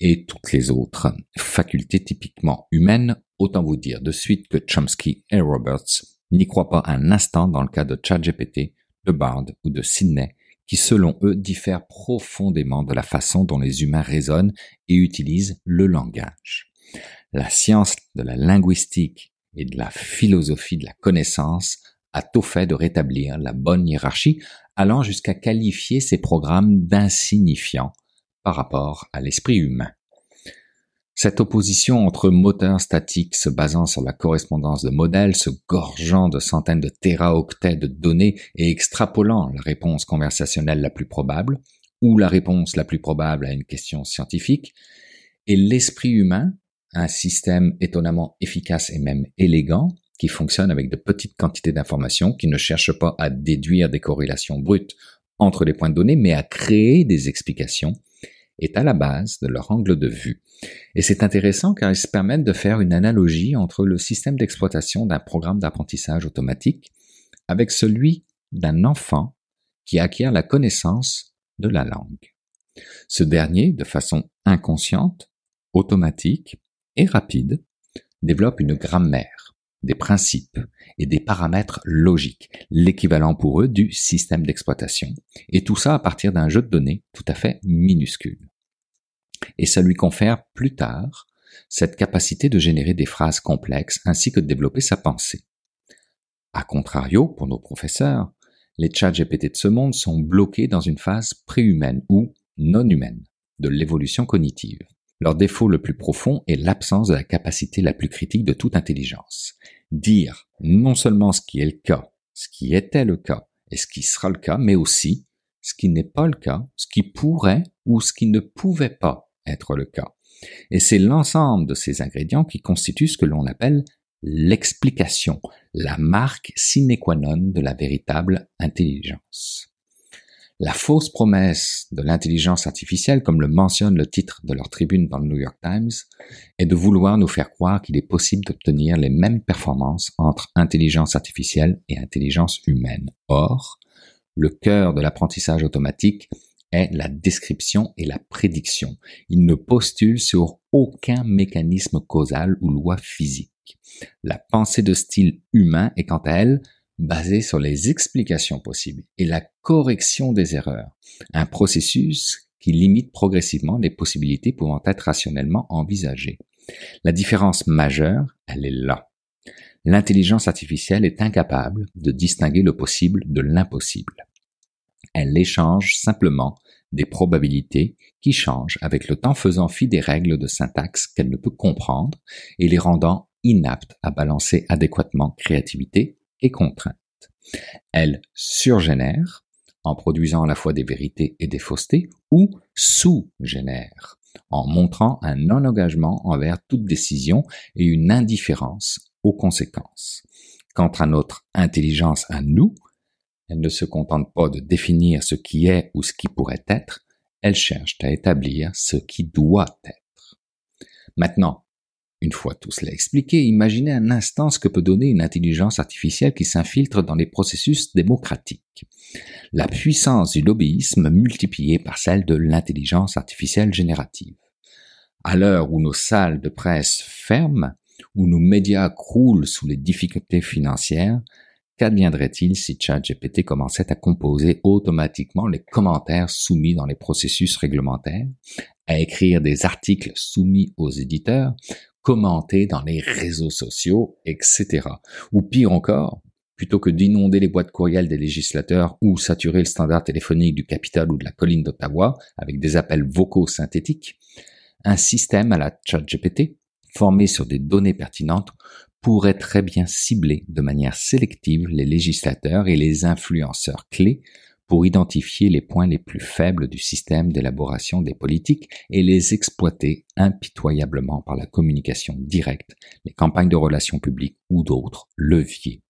et toutes les autres facultés typiquement humaines, autant vous dire de suite que Chomsky et Roberts n'y croient pas un instant dans le cas de ChatGPT, de Bard ou de Sidney, qui selon eux diffèrent profondément de la façon dont les humains raisonnent et utilisent le langage. La science de la linguistique et de la philosophie de la connaissance a tôt fait de rétablir la bonne hiérarchie, allant jusqu'à qualifier ces programmes d'insignifiants par rapport à l'esprit humain. Cette opposition entre moteurs statiques se basant sur la correspondance de modèles, se gorgeant de centaines de téraoctets de données et extrapolant la réponse conversationnelle la plus probable, ou la réponse la plus probable à une question scientifique, et l'esprit humain, un système étonnamment efficace et même élégant, qui fonctionne avec de petites quantités d'informations, qui ne cherche pas à déduire des corrélations brutes entre les points de données, mais à créer des explications, est à la base de leur angle de vue. Et c'est intéressant car ils se permettent de faire une analogie entre le système d'exploitation d'un programme d'apprentissage automatique avec celui d'un enfant qui acquiert la connaissance de la langue. Ce dernier, de façon inconsciente, automatique et rapide, développe une grammaire, des principes et des paramètres logiques, l'équivalent pour eux du système d'exploitation, et tout ça à partir d'un jeu de données tout à fait minuscule. Et ça lui confère plus tard cette capacité de générer des phrases complexes ainsi que de développer sa pensée. A contrario, pour nos professeurs, les chats GPT de ce monde sont bloqués dans une phase préhumaine ou non humaine de l'évolution cognitive. Leur défaut le plus profond est l'absence de la capacité la plus critique de toute intelligence. Dire non seulement ce qui est le cas, ce qui était le cas et ce qui sera le cas, mais aussi ce qui n'est pas le cas, ce qui pourrait ou ce qui ne pouvait pas être le cas. Et c'est l'ensemble de ces ingrédients qui constituent ce que l'on appelle l'explication, la marque sine qua non de la véritable intelligence. La fausse promesse de l'intelligence artificielle, comme le mentionne le titre de leur tribune dans le New York Times, est de vouloir nous faire croire qu'il est possible d'obtenir les mêmes performances entre intelligence artificielle et intelligence humaine. Or, le cœur de l'apprentissage automatique est la description et la prédiction. Il ne postule sur aucun mécanisme causal ou loi physique. La pensée de style humain est quant à elle basé sur les explications possibles et la correction des erreurs, un processus qui limite progressivement les possibilités pouvant être rationnellement envisagées. La différence majeure, elle est là. L'intelligence artificielle est incapable de distinguer le possible de l'impossible. Elle échange simplement des probabilités qui changent avec le temps faisant fi des règles de syntaxe qu'elle ne peut comprendre et les rendant inaptes à balancer adéquatement créativité et contraintes. Elle surgénère en produisant à la fois des vérités et des faussetés, ou sous-génère en montrant un non-engagement envers toute décision et une indifférence aux conséquences. Quant à notre intelligence à nous, elle ne se contente pas de définir ce qui est ou ce qui pourrait être, elle cherche à établir ce qui doit être. Maintenant, une fois tout cela expliqué, imaginez un instant ce que peut donner une intelligence artificielle qui s'infiltre dans les processus démocratiques. La puissance du lobbyisme multipliée par celle de l'intelligence artificielle générative. À l'heure où nos salles de presse ferment, où nos médias croulent sous les difficultés financières, qu'adviendrait-il si ChatGPT commençait à composer automatiquement les commentaires soumis dans les processus réglementaires, à écrire des articles soumis aux éditeurs, commenter dans les réseaux sociaux, etc. Ou pire encore, plutôt que d'inonder les boîtes courriels des législateurs ou saturer le standard téléphonique du Capitole ou de la colline d'Ottawa avec des appels vocaux synthétiques, un système à la ChatGPT, formé sur des données pertinentes, pourrait très bien cibler de manière sélective les législateurs et les influenceurs clés pour identifier les points les plus faibles du système d'élaboration des politiques et les exploiter impitoyablement par la communication directe, les campagnes de relations publiques ou d'autres leviers.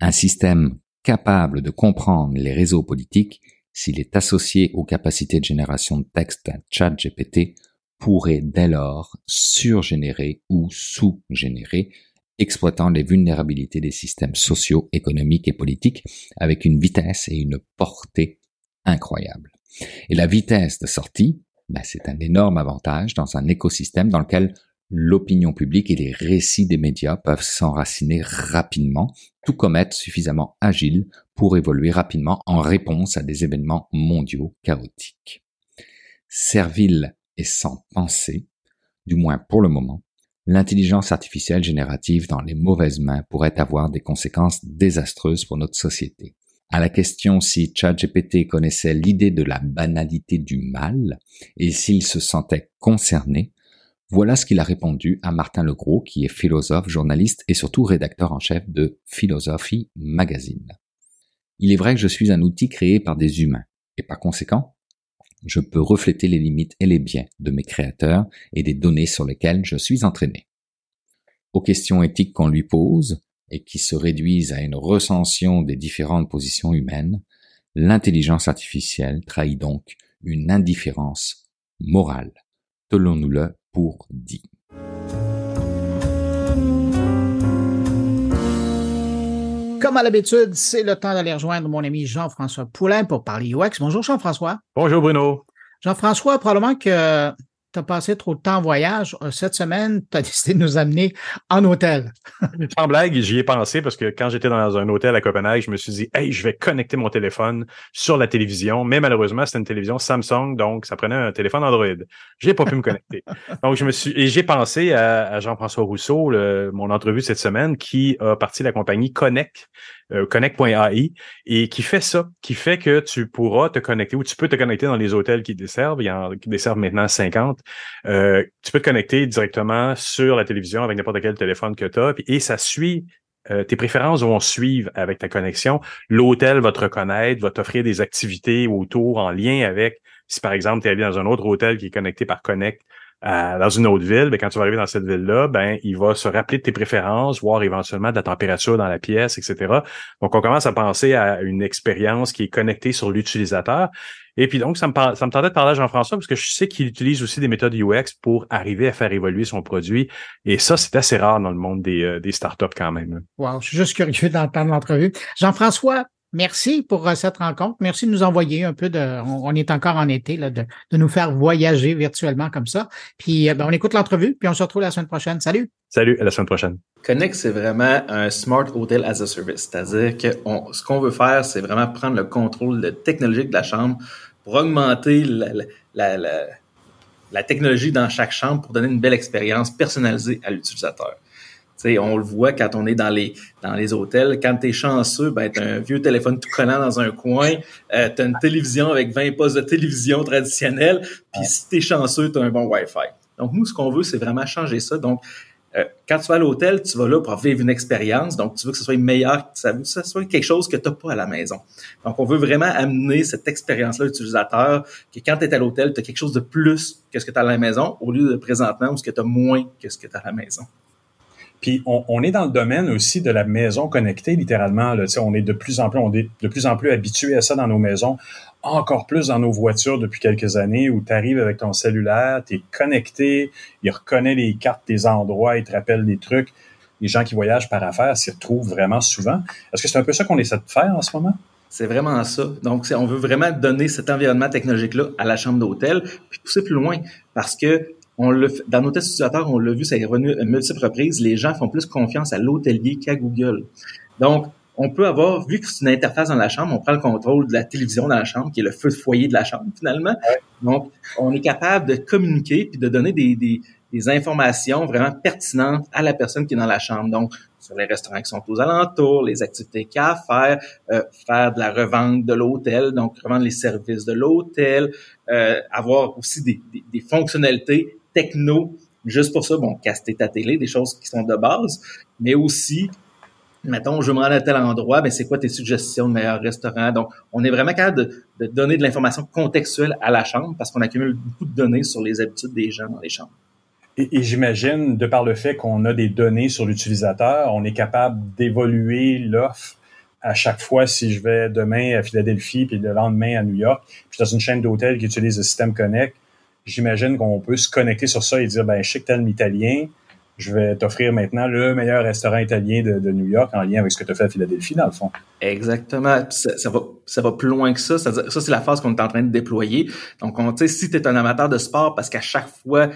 Un système capable de comprendre les réseaux politiques, s'il est associé aux capacités de génération de texte chat GPT, pourrait dès lors surgénérer ou sous-générer exploitant les vulnérabilités des systèmes sociaux, économiques et politiques avec une vitesse et une portée incroyables. Et la vitesse de sortie, ben, c'est un énorme avantage dans un écosystème dans lequel l'opinion publique et les récits des médias peuvent s'enraciner rapidement, tout comme être suffisamment agile pour évoluer rapidement en réponse à des événements mondiaux chaotiques. Servile et sans pensée, du moins pour le moment, l'intelligence artificielle générative dans les mauvaises mains pourrait avoir des conséquences désastreuses pour notre société. À la question si ChatGPT connaissait l'idée de la banalité du mal et s'il se sentait concerné, voilà ce qu'il a répondu à Martin Legros, qui est philosophe, journaliste et surtout rédacteur en chef de Philosophie Magazine. Il est vrai que je suis un outil créé par des humains, et par conséquent, je peux refléter les limites et les biens de mes créateurs et des données sur lesquelles je suis entraîné. Aux questions éthiques qu'on lui pose, et qui se réduisent à une recension des différentes positions humaines, l'intelligence artificielle trahit donc une indifférence morale. Tenons-nous-le pour dit. Comme à l'habitude, c'est le temps d'aller rejoindre mon ami Jean-François Poulain pour parler UX. Bonjour Jean-François. Bonjour Bruno. Jean-François, probablement que tu as passé trop de temps en voyage. Euh, cette semaine, tu as décidé de nous amener en hôtel. Sans blague, j'y ai pensé parce que quand j'étais dans un hôtel à Copenhague, je me suis dit, hey, je vais connecter mon téléphone sur la télévision. Mais malheureusement, c'était une télévision Samsung, donc ça prenait un téléphone Android. J'ai pas pu me connecter. Donc, je me suis, et j'ai pensé à, Jean-François Rousseau, mon entrevue cette semaine, qui a parti de la compagnie Connect, euh, Connect.ai, et qui fait ça, qui fait que tu pourras te connecter ou tu peux te connecter dans les hôtels qui desservent. Il y en qui desservent maintenant 50. Euh, tu peux te connecter directement sur la télévision avec n'importe quel téléphone que tu as, et ça suit euh, tes préférences vont suivre avec ta connexion. L'hôtel va te reconnaître, va t'offrir des activités autour en lien avec, si par exemple, tu es allé dans un autre hôtel qui est connecté par Connect, dans une autre ville, ben, quand tu vas arriver dans cette ville-là, ben, il va se rappeler de tes préférences, voir éventuellement de la température dans la pièce, etc. Donc, on commence à penser à une expérience qui est connectée sur l'utilisateur. Et puis donc, ça me, ça me tentait de parler à Jean-François parce que je sais qu'il utilise aussi des méthodes UX pour arriver à faire évoluer son produit. Et ça, c'est assez rare dans le monde des, euh, des startups quand même. Wow, je suis juste curieux d'entendre l'entrevue. Jean-François, Merci pour euh, cette rencontre. Merci de nous envoyer un peu de. On, est encore en été, là, de, de, nous faire voyager virtuellement comme ça. Puis euh, ben, on écoute l'entrevue, puis on se retrouve la semaine prochaine. Salut. Salut, à la semaine prochaine. Connect, c'est vraiment un Smart Hotel as a Service. C'est-à-dire que ce qu'on veut faire, c'est vraiment prendre le contrôle technologique de la chambre pour augmenter la, la, la, la technologie dans chaque chambre pour donner une belle expérience personnalisée à l'utilisateur on le voit quand on est dans les dans les hôtels. Quand tu es chanceux, ben, tu un vieux téléphone tout collant dans un coin, euh, tu as une télévision avec 20 postes de télévision traditionnelle, puis si tu es chanceux, tu as un bon Wi-Fi. Donc, nous, ce qu'on veut, c'est vraiment changer ça. Donc, euh, quand tu vas à l'hôtel, tu vas là pour vivre une expérience. Donc, tu veux que ce soit meilleur, que ce soit quelque chose que tu n'as pas à la maison. Donc, on veut vraiment amener cette expérience-là utilisateur, que quand tu es à l'hôtel, tu as quelque chose de plus que ce que tu as à la maison, au lieu de présentement où ce que tu as moins que ce que tu as à la maison. Puis on, est dans le domaine aussi de la maison connectée, littéralement. On est de plus en plus, on en plus habitué à ça dans nos maisons, encore plus dans nos voitures depuis quelques années, où tu arrives avec ton cellulaire, tu es connecté, il reconnaît les cartes des endroits, il te rappelle des trucs. Les gens qui voyagent par affaires s'y retrouvent vraiment souvent. Est-ce que c'est un peu ça qu'on essaie de faire en ce moment? C'est vraiment ça. Donc, on veut vraiment donner cet environnement technologique-là à la chambre d'hôtel, puis pousser plus loin, parce que on le, dans nos tests utilisateurs, on l'a vu, ça est revenu à multiples reprises, les gens font plus confiance à l'hôtelier qu'à Google. Donc, on peut avoir, vu que c'est une interface dans la chambre, on prend le contrôle de la télévision dans la chambre, qui est le feu de foyer de la chambre, finalement. Donc, on est capable de communiquer puis de donner des, des, des, informations vraiment pertinentes à la personne qui est dans la chambre. Donc, sur les restaurants qui sont aux alentours, les activités qu'il y a à faire, euh, faire de la revente de l'hôtel, donc revendre les services de l'hôtel, euh, avoir aussi des, des, des fonctionnalités techno, juste pour ça, bon, caster ta télé, des choses qui sont de base, mais aussi, mettons, je me rends à tel endroit, ben c'est quoi tes suggestions de meilleurs restaurants? Donc, on est vraiment capable de, donner de l'information contextuelle à la chambre parce qu'on accumule beaucoup de données sur les habitudes des gens dans les chambres. Et, j'imagine, de par le fait qu'on a des données sur l'utilisateur, on est capable d'évoluer l'offre à chaque fois si je vais demain à Philadelphie puis le lendemain à New York. Puis dans une chaîne d'hôtels qui utilise le système Connect, j'imagine qu'on peut se connecter sur ça et dire, ben, je sais que t'es italien, je vais t'offrir maintenant le meilleur restaurant italien de, New York en lien avec ce que tu as fait à Philadelphie, dans le fond. Exactement. Ça, va, ça va plus loin que ça. Ça, c'est la phase qu'on est en train de déployer. Donc, on, si tu es un amateur de sport, parce qu'à chaque fois,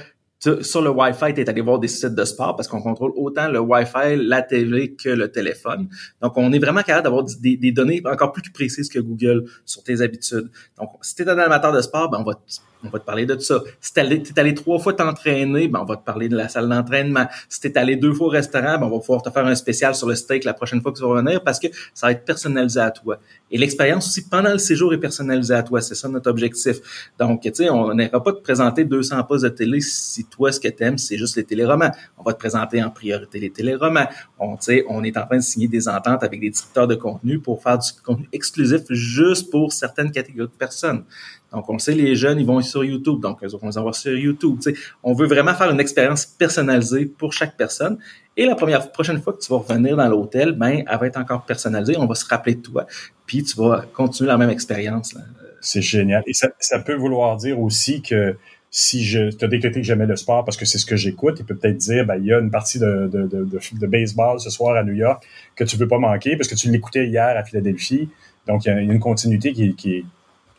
sur le Wi-Fi, tu es allé voir des sites de sport parce qu'on contrôle autant le Wi-Fi, la TV que le téléphone. Donc, on est vraiment capable d'avoir des, des, données encore plus précises que Google sur tes habitudes. Donc, si tu es un amateur de sport, ben, on va on va te parler de ça. Si tu es allé trois fois t'entraîner, ben on va te parler de la salle d'entraînement. Si tu es allé deux fois au restaurant, ben on va pouvoir te faire un spécial sur le steak la prochaine fois que tu vas venir parce que ça va être personnalisé à toi. Et l'expérience aussi pendant le séjour est personnalisée à toi. C'est ça notre objectif. Donc, tu sais, on n'ira pas te présenter 200 postes de télé si toi, ce que t'aimes, c'est juste les téléromans. On va te présenter en priorité les téléromans. On, on est en train de signer des ententes avec des directeurs de contenu pour faire du contenu exclusif juste pour certaines catégories de personnes. Donc, on sait, les jeunes, ils vont sur YouTube. Donc, eux autres, les envoie sur YouTube. On veut vraiment faire une expérience personnalisée pour chaque personne. Et la première prochaine fois que tu vas revenir dans l'hôtel, ben, elle va être encore personnalisée. On va se rappeler de toi. Puis, tu vas continuer la même expérience. C'est génial. Et ça, peut vouloir dire aussi que si je as décrété que le sport parce que c'est ce que j'écoute, il peut peut-être dire ben, il y a une partie de, baseball ce soir à New York que tu veux pas manquer parce que tu l'écoutais hier à Philadelphie. Donc, il y a une continuité qui, qui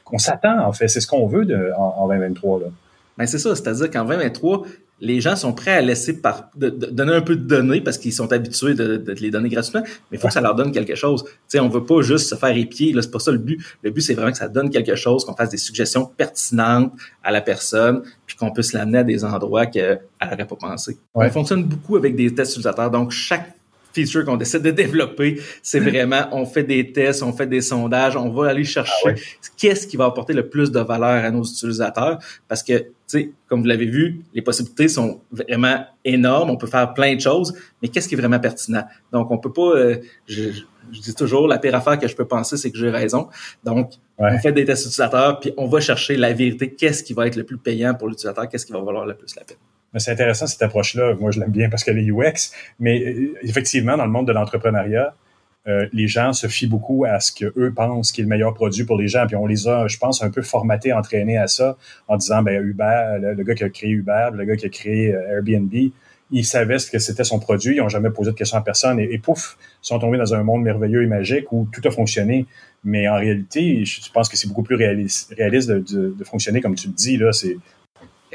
qu'on s'attend, en fait. C'est ce qu'on veut de, en, en 2023. Là. Ben c'est ça, c'est-à-dire qu'en 2023, les gens sont prêts à laisser par, de, de- donner un peu de données parce qu'ils sont habitués de, de les donner gratuitement, mais il faut que ça leur donne quelque chose. Tu sais, on veut pas juste se faire épier, là, c'est pas ça le but. Le but, c'est vraiment que ça donne quelque chose, qu'on fasse des suggestions pertinentes à la personne, puis qu'on puisse l'amener à des endroits qu'elle n'aurait pas pensé. Ouais. On fonctionne beaucoup avec des tests utilisateurs, donc chaque feature qu'on décide de développer, c'est vraiment, on fait des tests, on fait des sondages, on va aller chercher Ah ouais? qu'est-ce qui va apporter le plus de valeur à nos utilisateurs, parce que, tu sais, comme vous l'avez vu, les possibilités sont vraiment énormes, on peut faire plein de choses, mais qu'est-ce qui est vraiment pertinent? Donc, on peut pas, euh, je, je dis toujours, la pire affaire que je peux penser, c'est que j'ai raison. Donc, Ouais. on fait des tests utilisateurs, puis on va chercher la vérité, qu'est-ce qui va être le plus payant pour l'utilisateur, qu'est-ce qui va valoir le plus la peine. C'est intéressant cette approche-là. Moi, je l'aime bien parce qu'elle est UX. Mais euh, effectivement, dans le monde de l'entrepreneuriat, euh, les gens se fient beaucoup à ce que eux pensent qui est le meilleur produit pour les gens. Puis on les a, je pense, un peu formatés, entraînés à ça, en disant, ben Uber, le, gars qui a créé Uber, le gars qui a créé euh, Airbnb, ils savaient ce que c'était son produit, ils n'ont jamais posé de questions à personne et, et pouf, ils sont tombés dans un monde merveilleux et magique où tout a fonctionné. Mais en réalité, je pense que c'est beaucoup plus réaliste, réaliste de, de, de fonctionner comme tu le dis là. C'est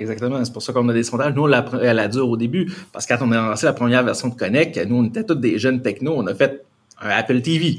Exactement. C'est pour ça qu'on a des sondages. Nous, on l'a elle a dur au début. Parce que quand on a lancé la première version de Connect, nous, on était tous des jeunes techno. On a fait un Apple TV.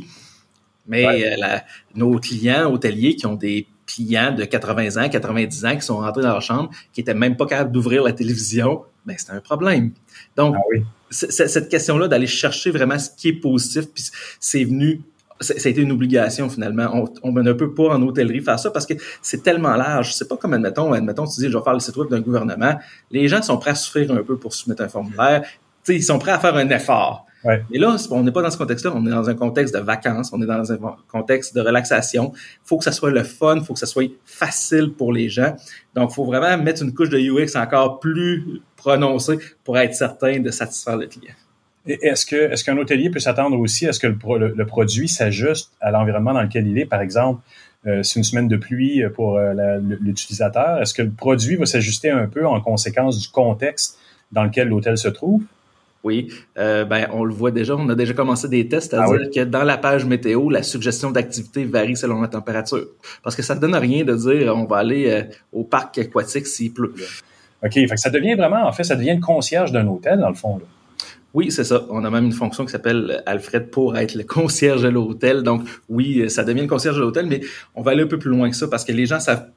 Mais Ouais. euh, la- nos clients hôteliers qui ont des clients de 80 ans, 90 ans, qui sont rentrés dans leur chambre, qui étaient même pas capables d'ouvrir la télévision, ben c'est un problème. Donc, ah oui. cette question-là d'aller chercher vraiment ce qui est positif, puis c'est venu, ça a été une obligation finalement. On, on ne peut pas en hôtellerie faire ça parce que c'est tellement large. C'est pas comme, admettons, admettons, tu dis, je vais faire le site web d'un gouvernement. Les gens sont prêts à souffrir un peu pour soumettre un formulaire. Tu sais, ils sont prêts à faire un effort. Ouais. Mais là, on n'est pas dans ce contexte-là. On est dans un contexte de vacances. On est dans un contexte de relaxation. faut que ça soit le fun. faut que ça soit facile pour les gens. Donc, faut vraiment mettre une couche de UX encore plus prononcée pour être certain de satisfaire le client. Est-ce que est-ce qu'un hôtelier peut s'attendre aussi à ce que le, pro- le- le produit s'ajuste à l'environnement dans lequel il est? Par exemple, euh, c'est une semaine de pluie pour euh, l'utilisateur. Est-ce que le produit va s'ajuster un peu en conséquence du contexte dans lequel l'hôtel se trouve? Oui, euh, ben on le voit déjà, on a déjà commencé des tests, c'est-à-dire Ah que dans la page météo, la suggestion d'activité varie selon la température. Parce que ça ne donne rien de dire on va aller euh, au parc aquatique s'il pleut. OK, fait que ça devient vraiment, en fait, ça devient le concierge d'un hôtel, dans le fond. Là. Oui, c'est ça. On a même une fonction qui s'appelle Alfred pour être le concierge de l'hôtel. Donc oui, ça devient le concierge de l'hôtel, mais on va aller un peu plus loin que ça parce que les gens savent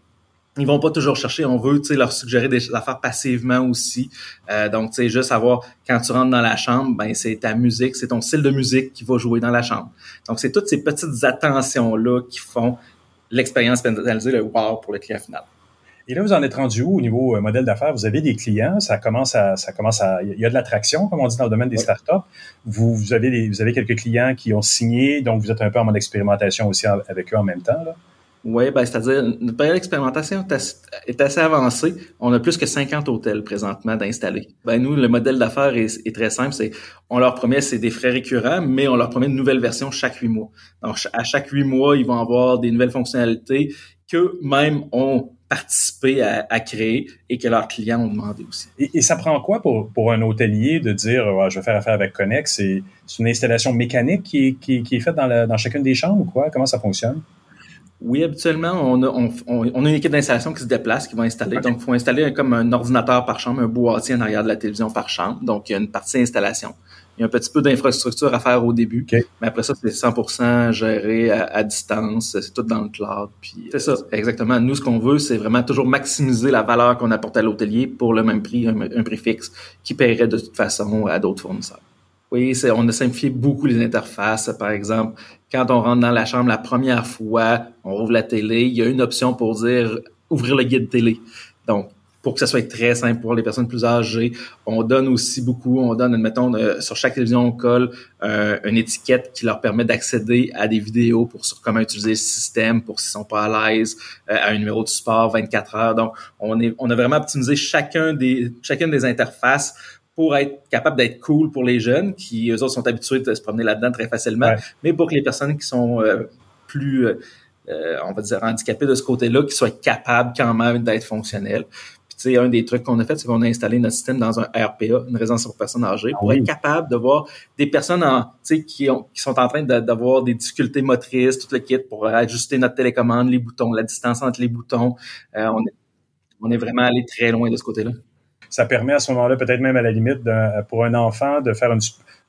ils vont pas toujours chercher, on veut leur suggérer des affaires passivement aussi. Euh, donc, tu sais, juste savoir, quand tu rentres dans la chambre, ben c'est ta musique, c'est ton style de musique qui va jouer dans la chambre. Donc, c'est toutes ces petites attentions-là qui font l'expérience personnalisée, le wow pour le client final. Et là, vous en êtes rendu où au niveau euh, modèle d'affaires? Vous avez des clients, ça commence à, ça commence à, il y a de l'attraction, comme on dit dans le domaine des startups. Vous, vous avez des, vous avez quelques clients qui ont signé, donc vous êtes un peu en mode expérimentation aussi avec eux en même temps, là? Oui, ben, c'est-à-dire, notre période d'expérimentation est assez, avancée. On a plus que 50 hôtels présentement d'installer. Ben, nous, le modèle d'affaires est, est très simple. C'est, on leur promet, c'est des frais récurrents, mais on leur promet une nouvelle version chaque huit mois. Donc, à chaque huit mois, ils vont avoir des nouvelles fonctionnalités qu'eux-mêmes ont participé à, à créer et que leurs clients ont demandé aussi. Et, et ça prend quoi pour, pour un hôtelier de dire Ouais, je vais faire affaire avec Connex? C'est une installation mécanique qui est, qui, est- qui est faite dans, la, dans chacune des chambres ou quoi? Comment ça fonctionne? Oui, habituellement, on a, on, a une équipe d'installation qui se déplace, qui va installer. Donc, il faut installer comme un ordinateur par chambre, un boîtier en arrière de la télévision par chambre. Donc, il y a une partie installation. Il y a un petit peu d'infrastructure à faire au début, mais après ça, c'est 100% géré à, à distance, c'est tout dans le cloud. Puis c'est ça, exactement. Nous, ce qu'on veut, c'est vraiment toujours maximiser la valeur qu'on apporte à l'hôtelier pour le même prix, un, un prix fixe, qui paierait de toute façon à d'autres fournisseurs. Oui, c'est, on a simplifié beaucoup les interfaces. Par exemple, quand on rentre dans la chambre la première fois, on rouvre la télé, il y a une option pour dire ouvrir le guide télé. Donc, pour que ça soit très simple pour les personnes plus âgées. On donne aussi beaucoup, on donne, admettons, euh, sur chaque télévision, on colle euh, une étiquette qui leur permet d'accéder à des vidéos pour sur comment utiliser le système, pour s'ils sont pas à l'aise, euh, à un numéro de support 24 heures. Donc, on, est, on a vraiment optimisé chacun des, chacune des interfaces pour être capable d'être cool pour les jeunes qui, eux autres, sont habitués de se promener là-dedans très facilement, mais pour que les personnes qui sont plus, on va dire, handicapées de ce côté-là, qui soient capables quand même d'être fonctionnels sais, un des trucs qu'on a fait, c'est qu'on a installé notre système dans un RPA, une résidence pour personnes âgées, pour ah être capable de voir des personnes en, qui, ont, qui sont en train d'avoir des difficultés motrices, tout le kit pour ajuster notre télécommande, les boutons, la distance entre les boutons. Euh, on, est, on est vraiment allé très loin de ce côté-là. Ça permet à ce moment-là, peut-être même à la limite, pour un enfant de faire une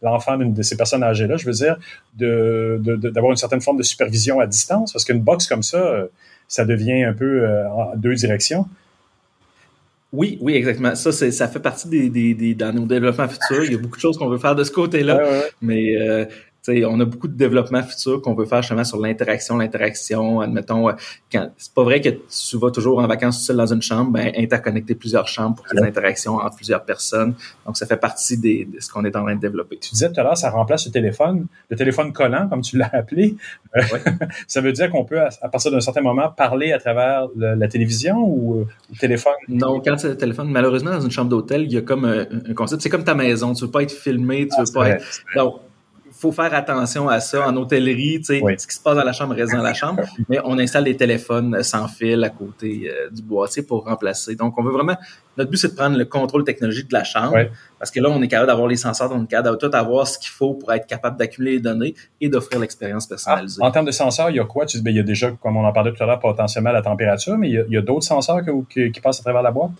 l'enfant d'une de ces personnes âgées-là, je veux dire, de, d'avoir une certaine forme de supervision à distance, parce qu'une box comme ça, euh, ça devient un peu euh, en deux directions. Oui, oui, exactement. Ça, c'est, ça fait partie des, des, des, dans nos développements futurs. Il y a beaucoup de choses qu'on veut faire de ce côté-là, mais euh, on a beaucoup de développement futur qu'on veut faire justement sur l'interaction, l'interaction. Admettons, euh, quand c'est pas vrai que tu vas toujours en vacances seul dans une chambre, ben, interconnecter plusieurs chambres pour qu'il y ait des interactions entre plusieurs personnes. Donc, ça fait partie des, de ce qu'on est en train de développer. Tu disais tout à l'heure, ça remplace le téléphone, le téléphone collant, comme tu l'as appelé. Euh, ça veut dire qu'on peut, à, partir d'un certain moment, parler à travers la télévision ou euh, le téléphone? Non, quand c'est le téléphone, malheureusement, dans une chambre d'hôtel, il y a comme un, concept. C'est comme ta maison. Tu veux pas être filmé, tu veux ah, pas être. Donc, faut faire attention à ça. En hôtellerie, tu sais, ce qui se passe dans la chambre reste dans la chambre, mais on installe des téléphones sans fil à côté euh, du boîtier pour remplacer. Donc, on veut vraiment, notre but, c'est de prendre le contrôle technologique de la chambre, parce que là, on est capable d'avoir les senseurs, on est capable de tout avoir ce qu'il faut pour être capable d'accumuler les données et d'offrir l'expérience personnalisée. en termes de senseurs, il y a quoi? Tu dis, ben, il y a déjà, comme on en parlait tout à l'heure, potentiellement la température, mais il y a, d'autres senseurs qui passent à travers la boîte?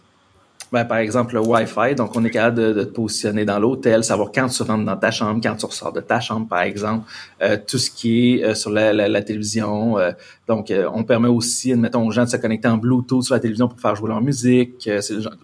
Ben, par exemple, le Wi-Fi. Donc, on est capable de, te positionner dans l'hôtel, savoir quand tu rentres dans ta chambre, quand tu ressors de ta chambre, par exemple. Euh, tout ce qui est euh, sur la, la, télévision. Euh, donc, on permet aussi, admettons, aux gens de se connecter en Bluetooth sur la télévision pour faire jouer leur musique,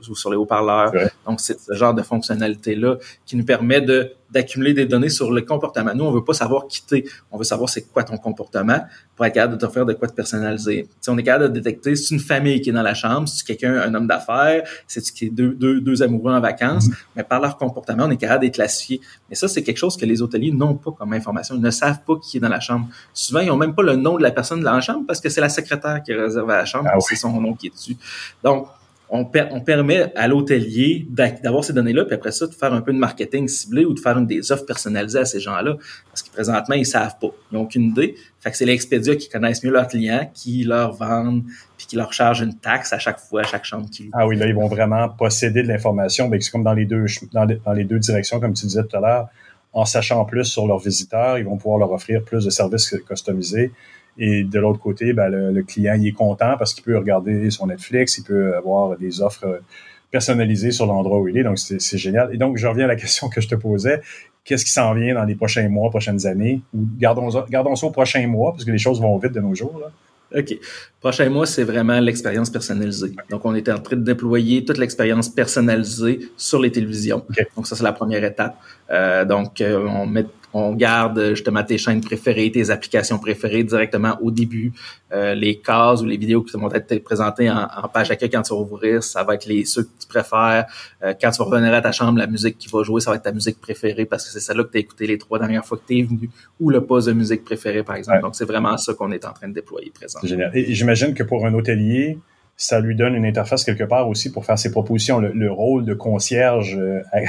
ou sur les haut-parleurs. Donc, c'est ce genre de fonctionnalité-là qui nous permet de d'accumuler des données sur le comportement. Nous, on veut pas savoir quitter. On veut savoir c'est quoi ton comportement pour être capable de te faire de quoi te personnaliser. Si on est capable de détecter si c'est une famille qui est dans la chambre, si c'est quelqu'un, un homme d'affaires, si c'est deux, deux, deux amoureux en vacances, mm-hmm. mais par leur comportement, on est capable de les classifier. Mais ça, c'est quelque chose que les hôteliers n'ont pas comme information. Ils ne savent pas qui est dans la chambre. Souvent, ils n'ont même pas le nom de la personne dans la chambre parce que c'est la secrétaire qui est réservée à la chambre, ah c'est son nom qui est dessus. Donc, on, permet à l'hôtelier d'avoir ces données-là, puis après ça, de faire un peu de marketing ciblé ou de faire une des offres personnalisées à ces gens-là. Parce que présentement, ils savent pas. Ils n'ont aucune idée. Fait que c'est l'Expedia qui connaissent mieux leurs clients, qui leur vendent, puis qui leur chargent une taxe à chaque fois, à chaque chambre qu'ils Ah oui, là, ils vont vraiment posséder de l'information. Ben, c'est comme dans les deux dans les, deux directions, comme tu disais tout à l'heure. En sachant plus sur leurs visiteurs, ils vont pouvoir leur offrir plus de services customisés et de l'autre côté, ben, le, client il est content parce qu'il peut regarder son Netflix, il peut avoir des offres personnalisées sur l'endroit où il est. Donc, c'est génial. Et donc, je reviens à la question que je te posais. Qu'est-ce qui s'en vient dans les prochains mois, prochaines années? Ou gardons, gardons ça au prochain mois, parce que les choses vont vite de nos jours. Là. OK. Prochain mois, c'est vraiment l'expérience personnalisée. Donc, on est en train de déployer toute l'expérience personnalisée sur les télévisions. Donc, ça, c'est la première étape. Euh, donc, euh, on met on garde justement tes chaînes préférées, tes applications préférées directement au début. Euh, les cases ou les vidéos qui vont être présentées en, page accueil quand tu vas ouvrir, ça va être les ceux que tu préfères. Euh, quand tu vas revenir à ta chambre, la musique qui va jouer, ça va être ta musique préférée parce que c'est celle-là que tu as écouté les trois dernières fois que tu es venu ou le poste de musique préféré, par exemple. Donc, c'est vraiment ça qu'on est en train de déployer présentement. Génial. Et j'imagine que pour un hôtelier, ça lui donne une interface quelque part aussi pour faire ses propositions. Le, rôle de concierge euh,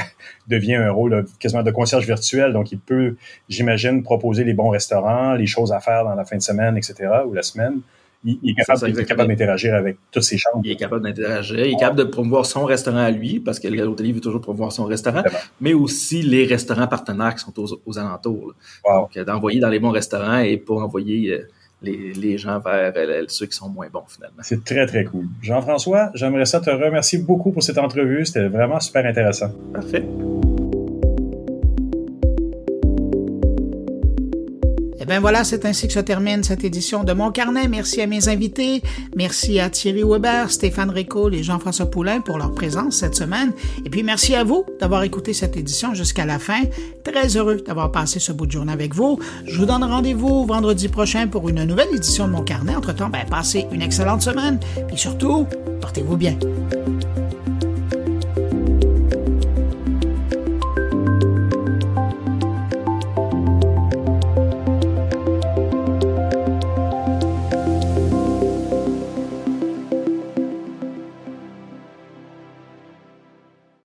devient un rôle quasiment de concierge virtuel, donc il peut, j'imagine, proposer les bons restaurants, les choses à faire dans la fin de semaine, etc., ou la semaine. Il, est capable, d'interagir avec toutes ces chambres. Il est capable d'interagir. Il est capable de promouvoir son restaurant à lui, parce que l'hôtelier veut toujours promouvoir son restaurant, mais aussi les restaurants partenaires qui sont aux, alentours. Donc, d'envoyer dans les bons restaurants et pas envoyer... Euh, les, gens vers ceux qui sont moins bons finalement. C'est très, très cool. Jean-François, j'aimerais ça te remercier beaucoup pour cette entrevue. C'était vraiment super intéressant. Parfait. Et eh bien voilà, c'est ainsi que se termine cette édition de Mon Carnet. Merci à mes invités. Merci à Thierry Weber, Stéphane Rico et Jean-François Poulain pour leur présence cette semaine. Et puis merci à vous d'avoir écouté cette édition jusqu'à la fin. Très heureux d'avoir passé ce bout de journée avec vous. Je vous donne rendez-vous vendredi prochain pour une nouvelle édition de Mon Carnet. Entre-temps, ben, passez une excellente semaine. Et surtout, portez-vous bien.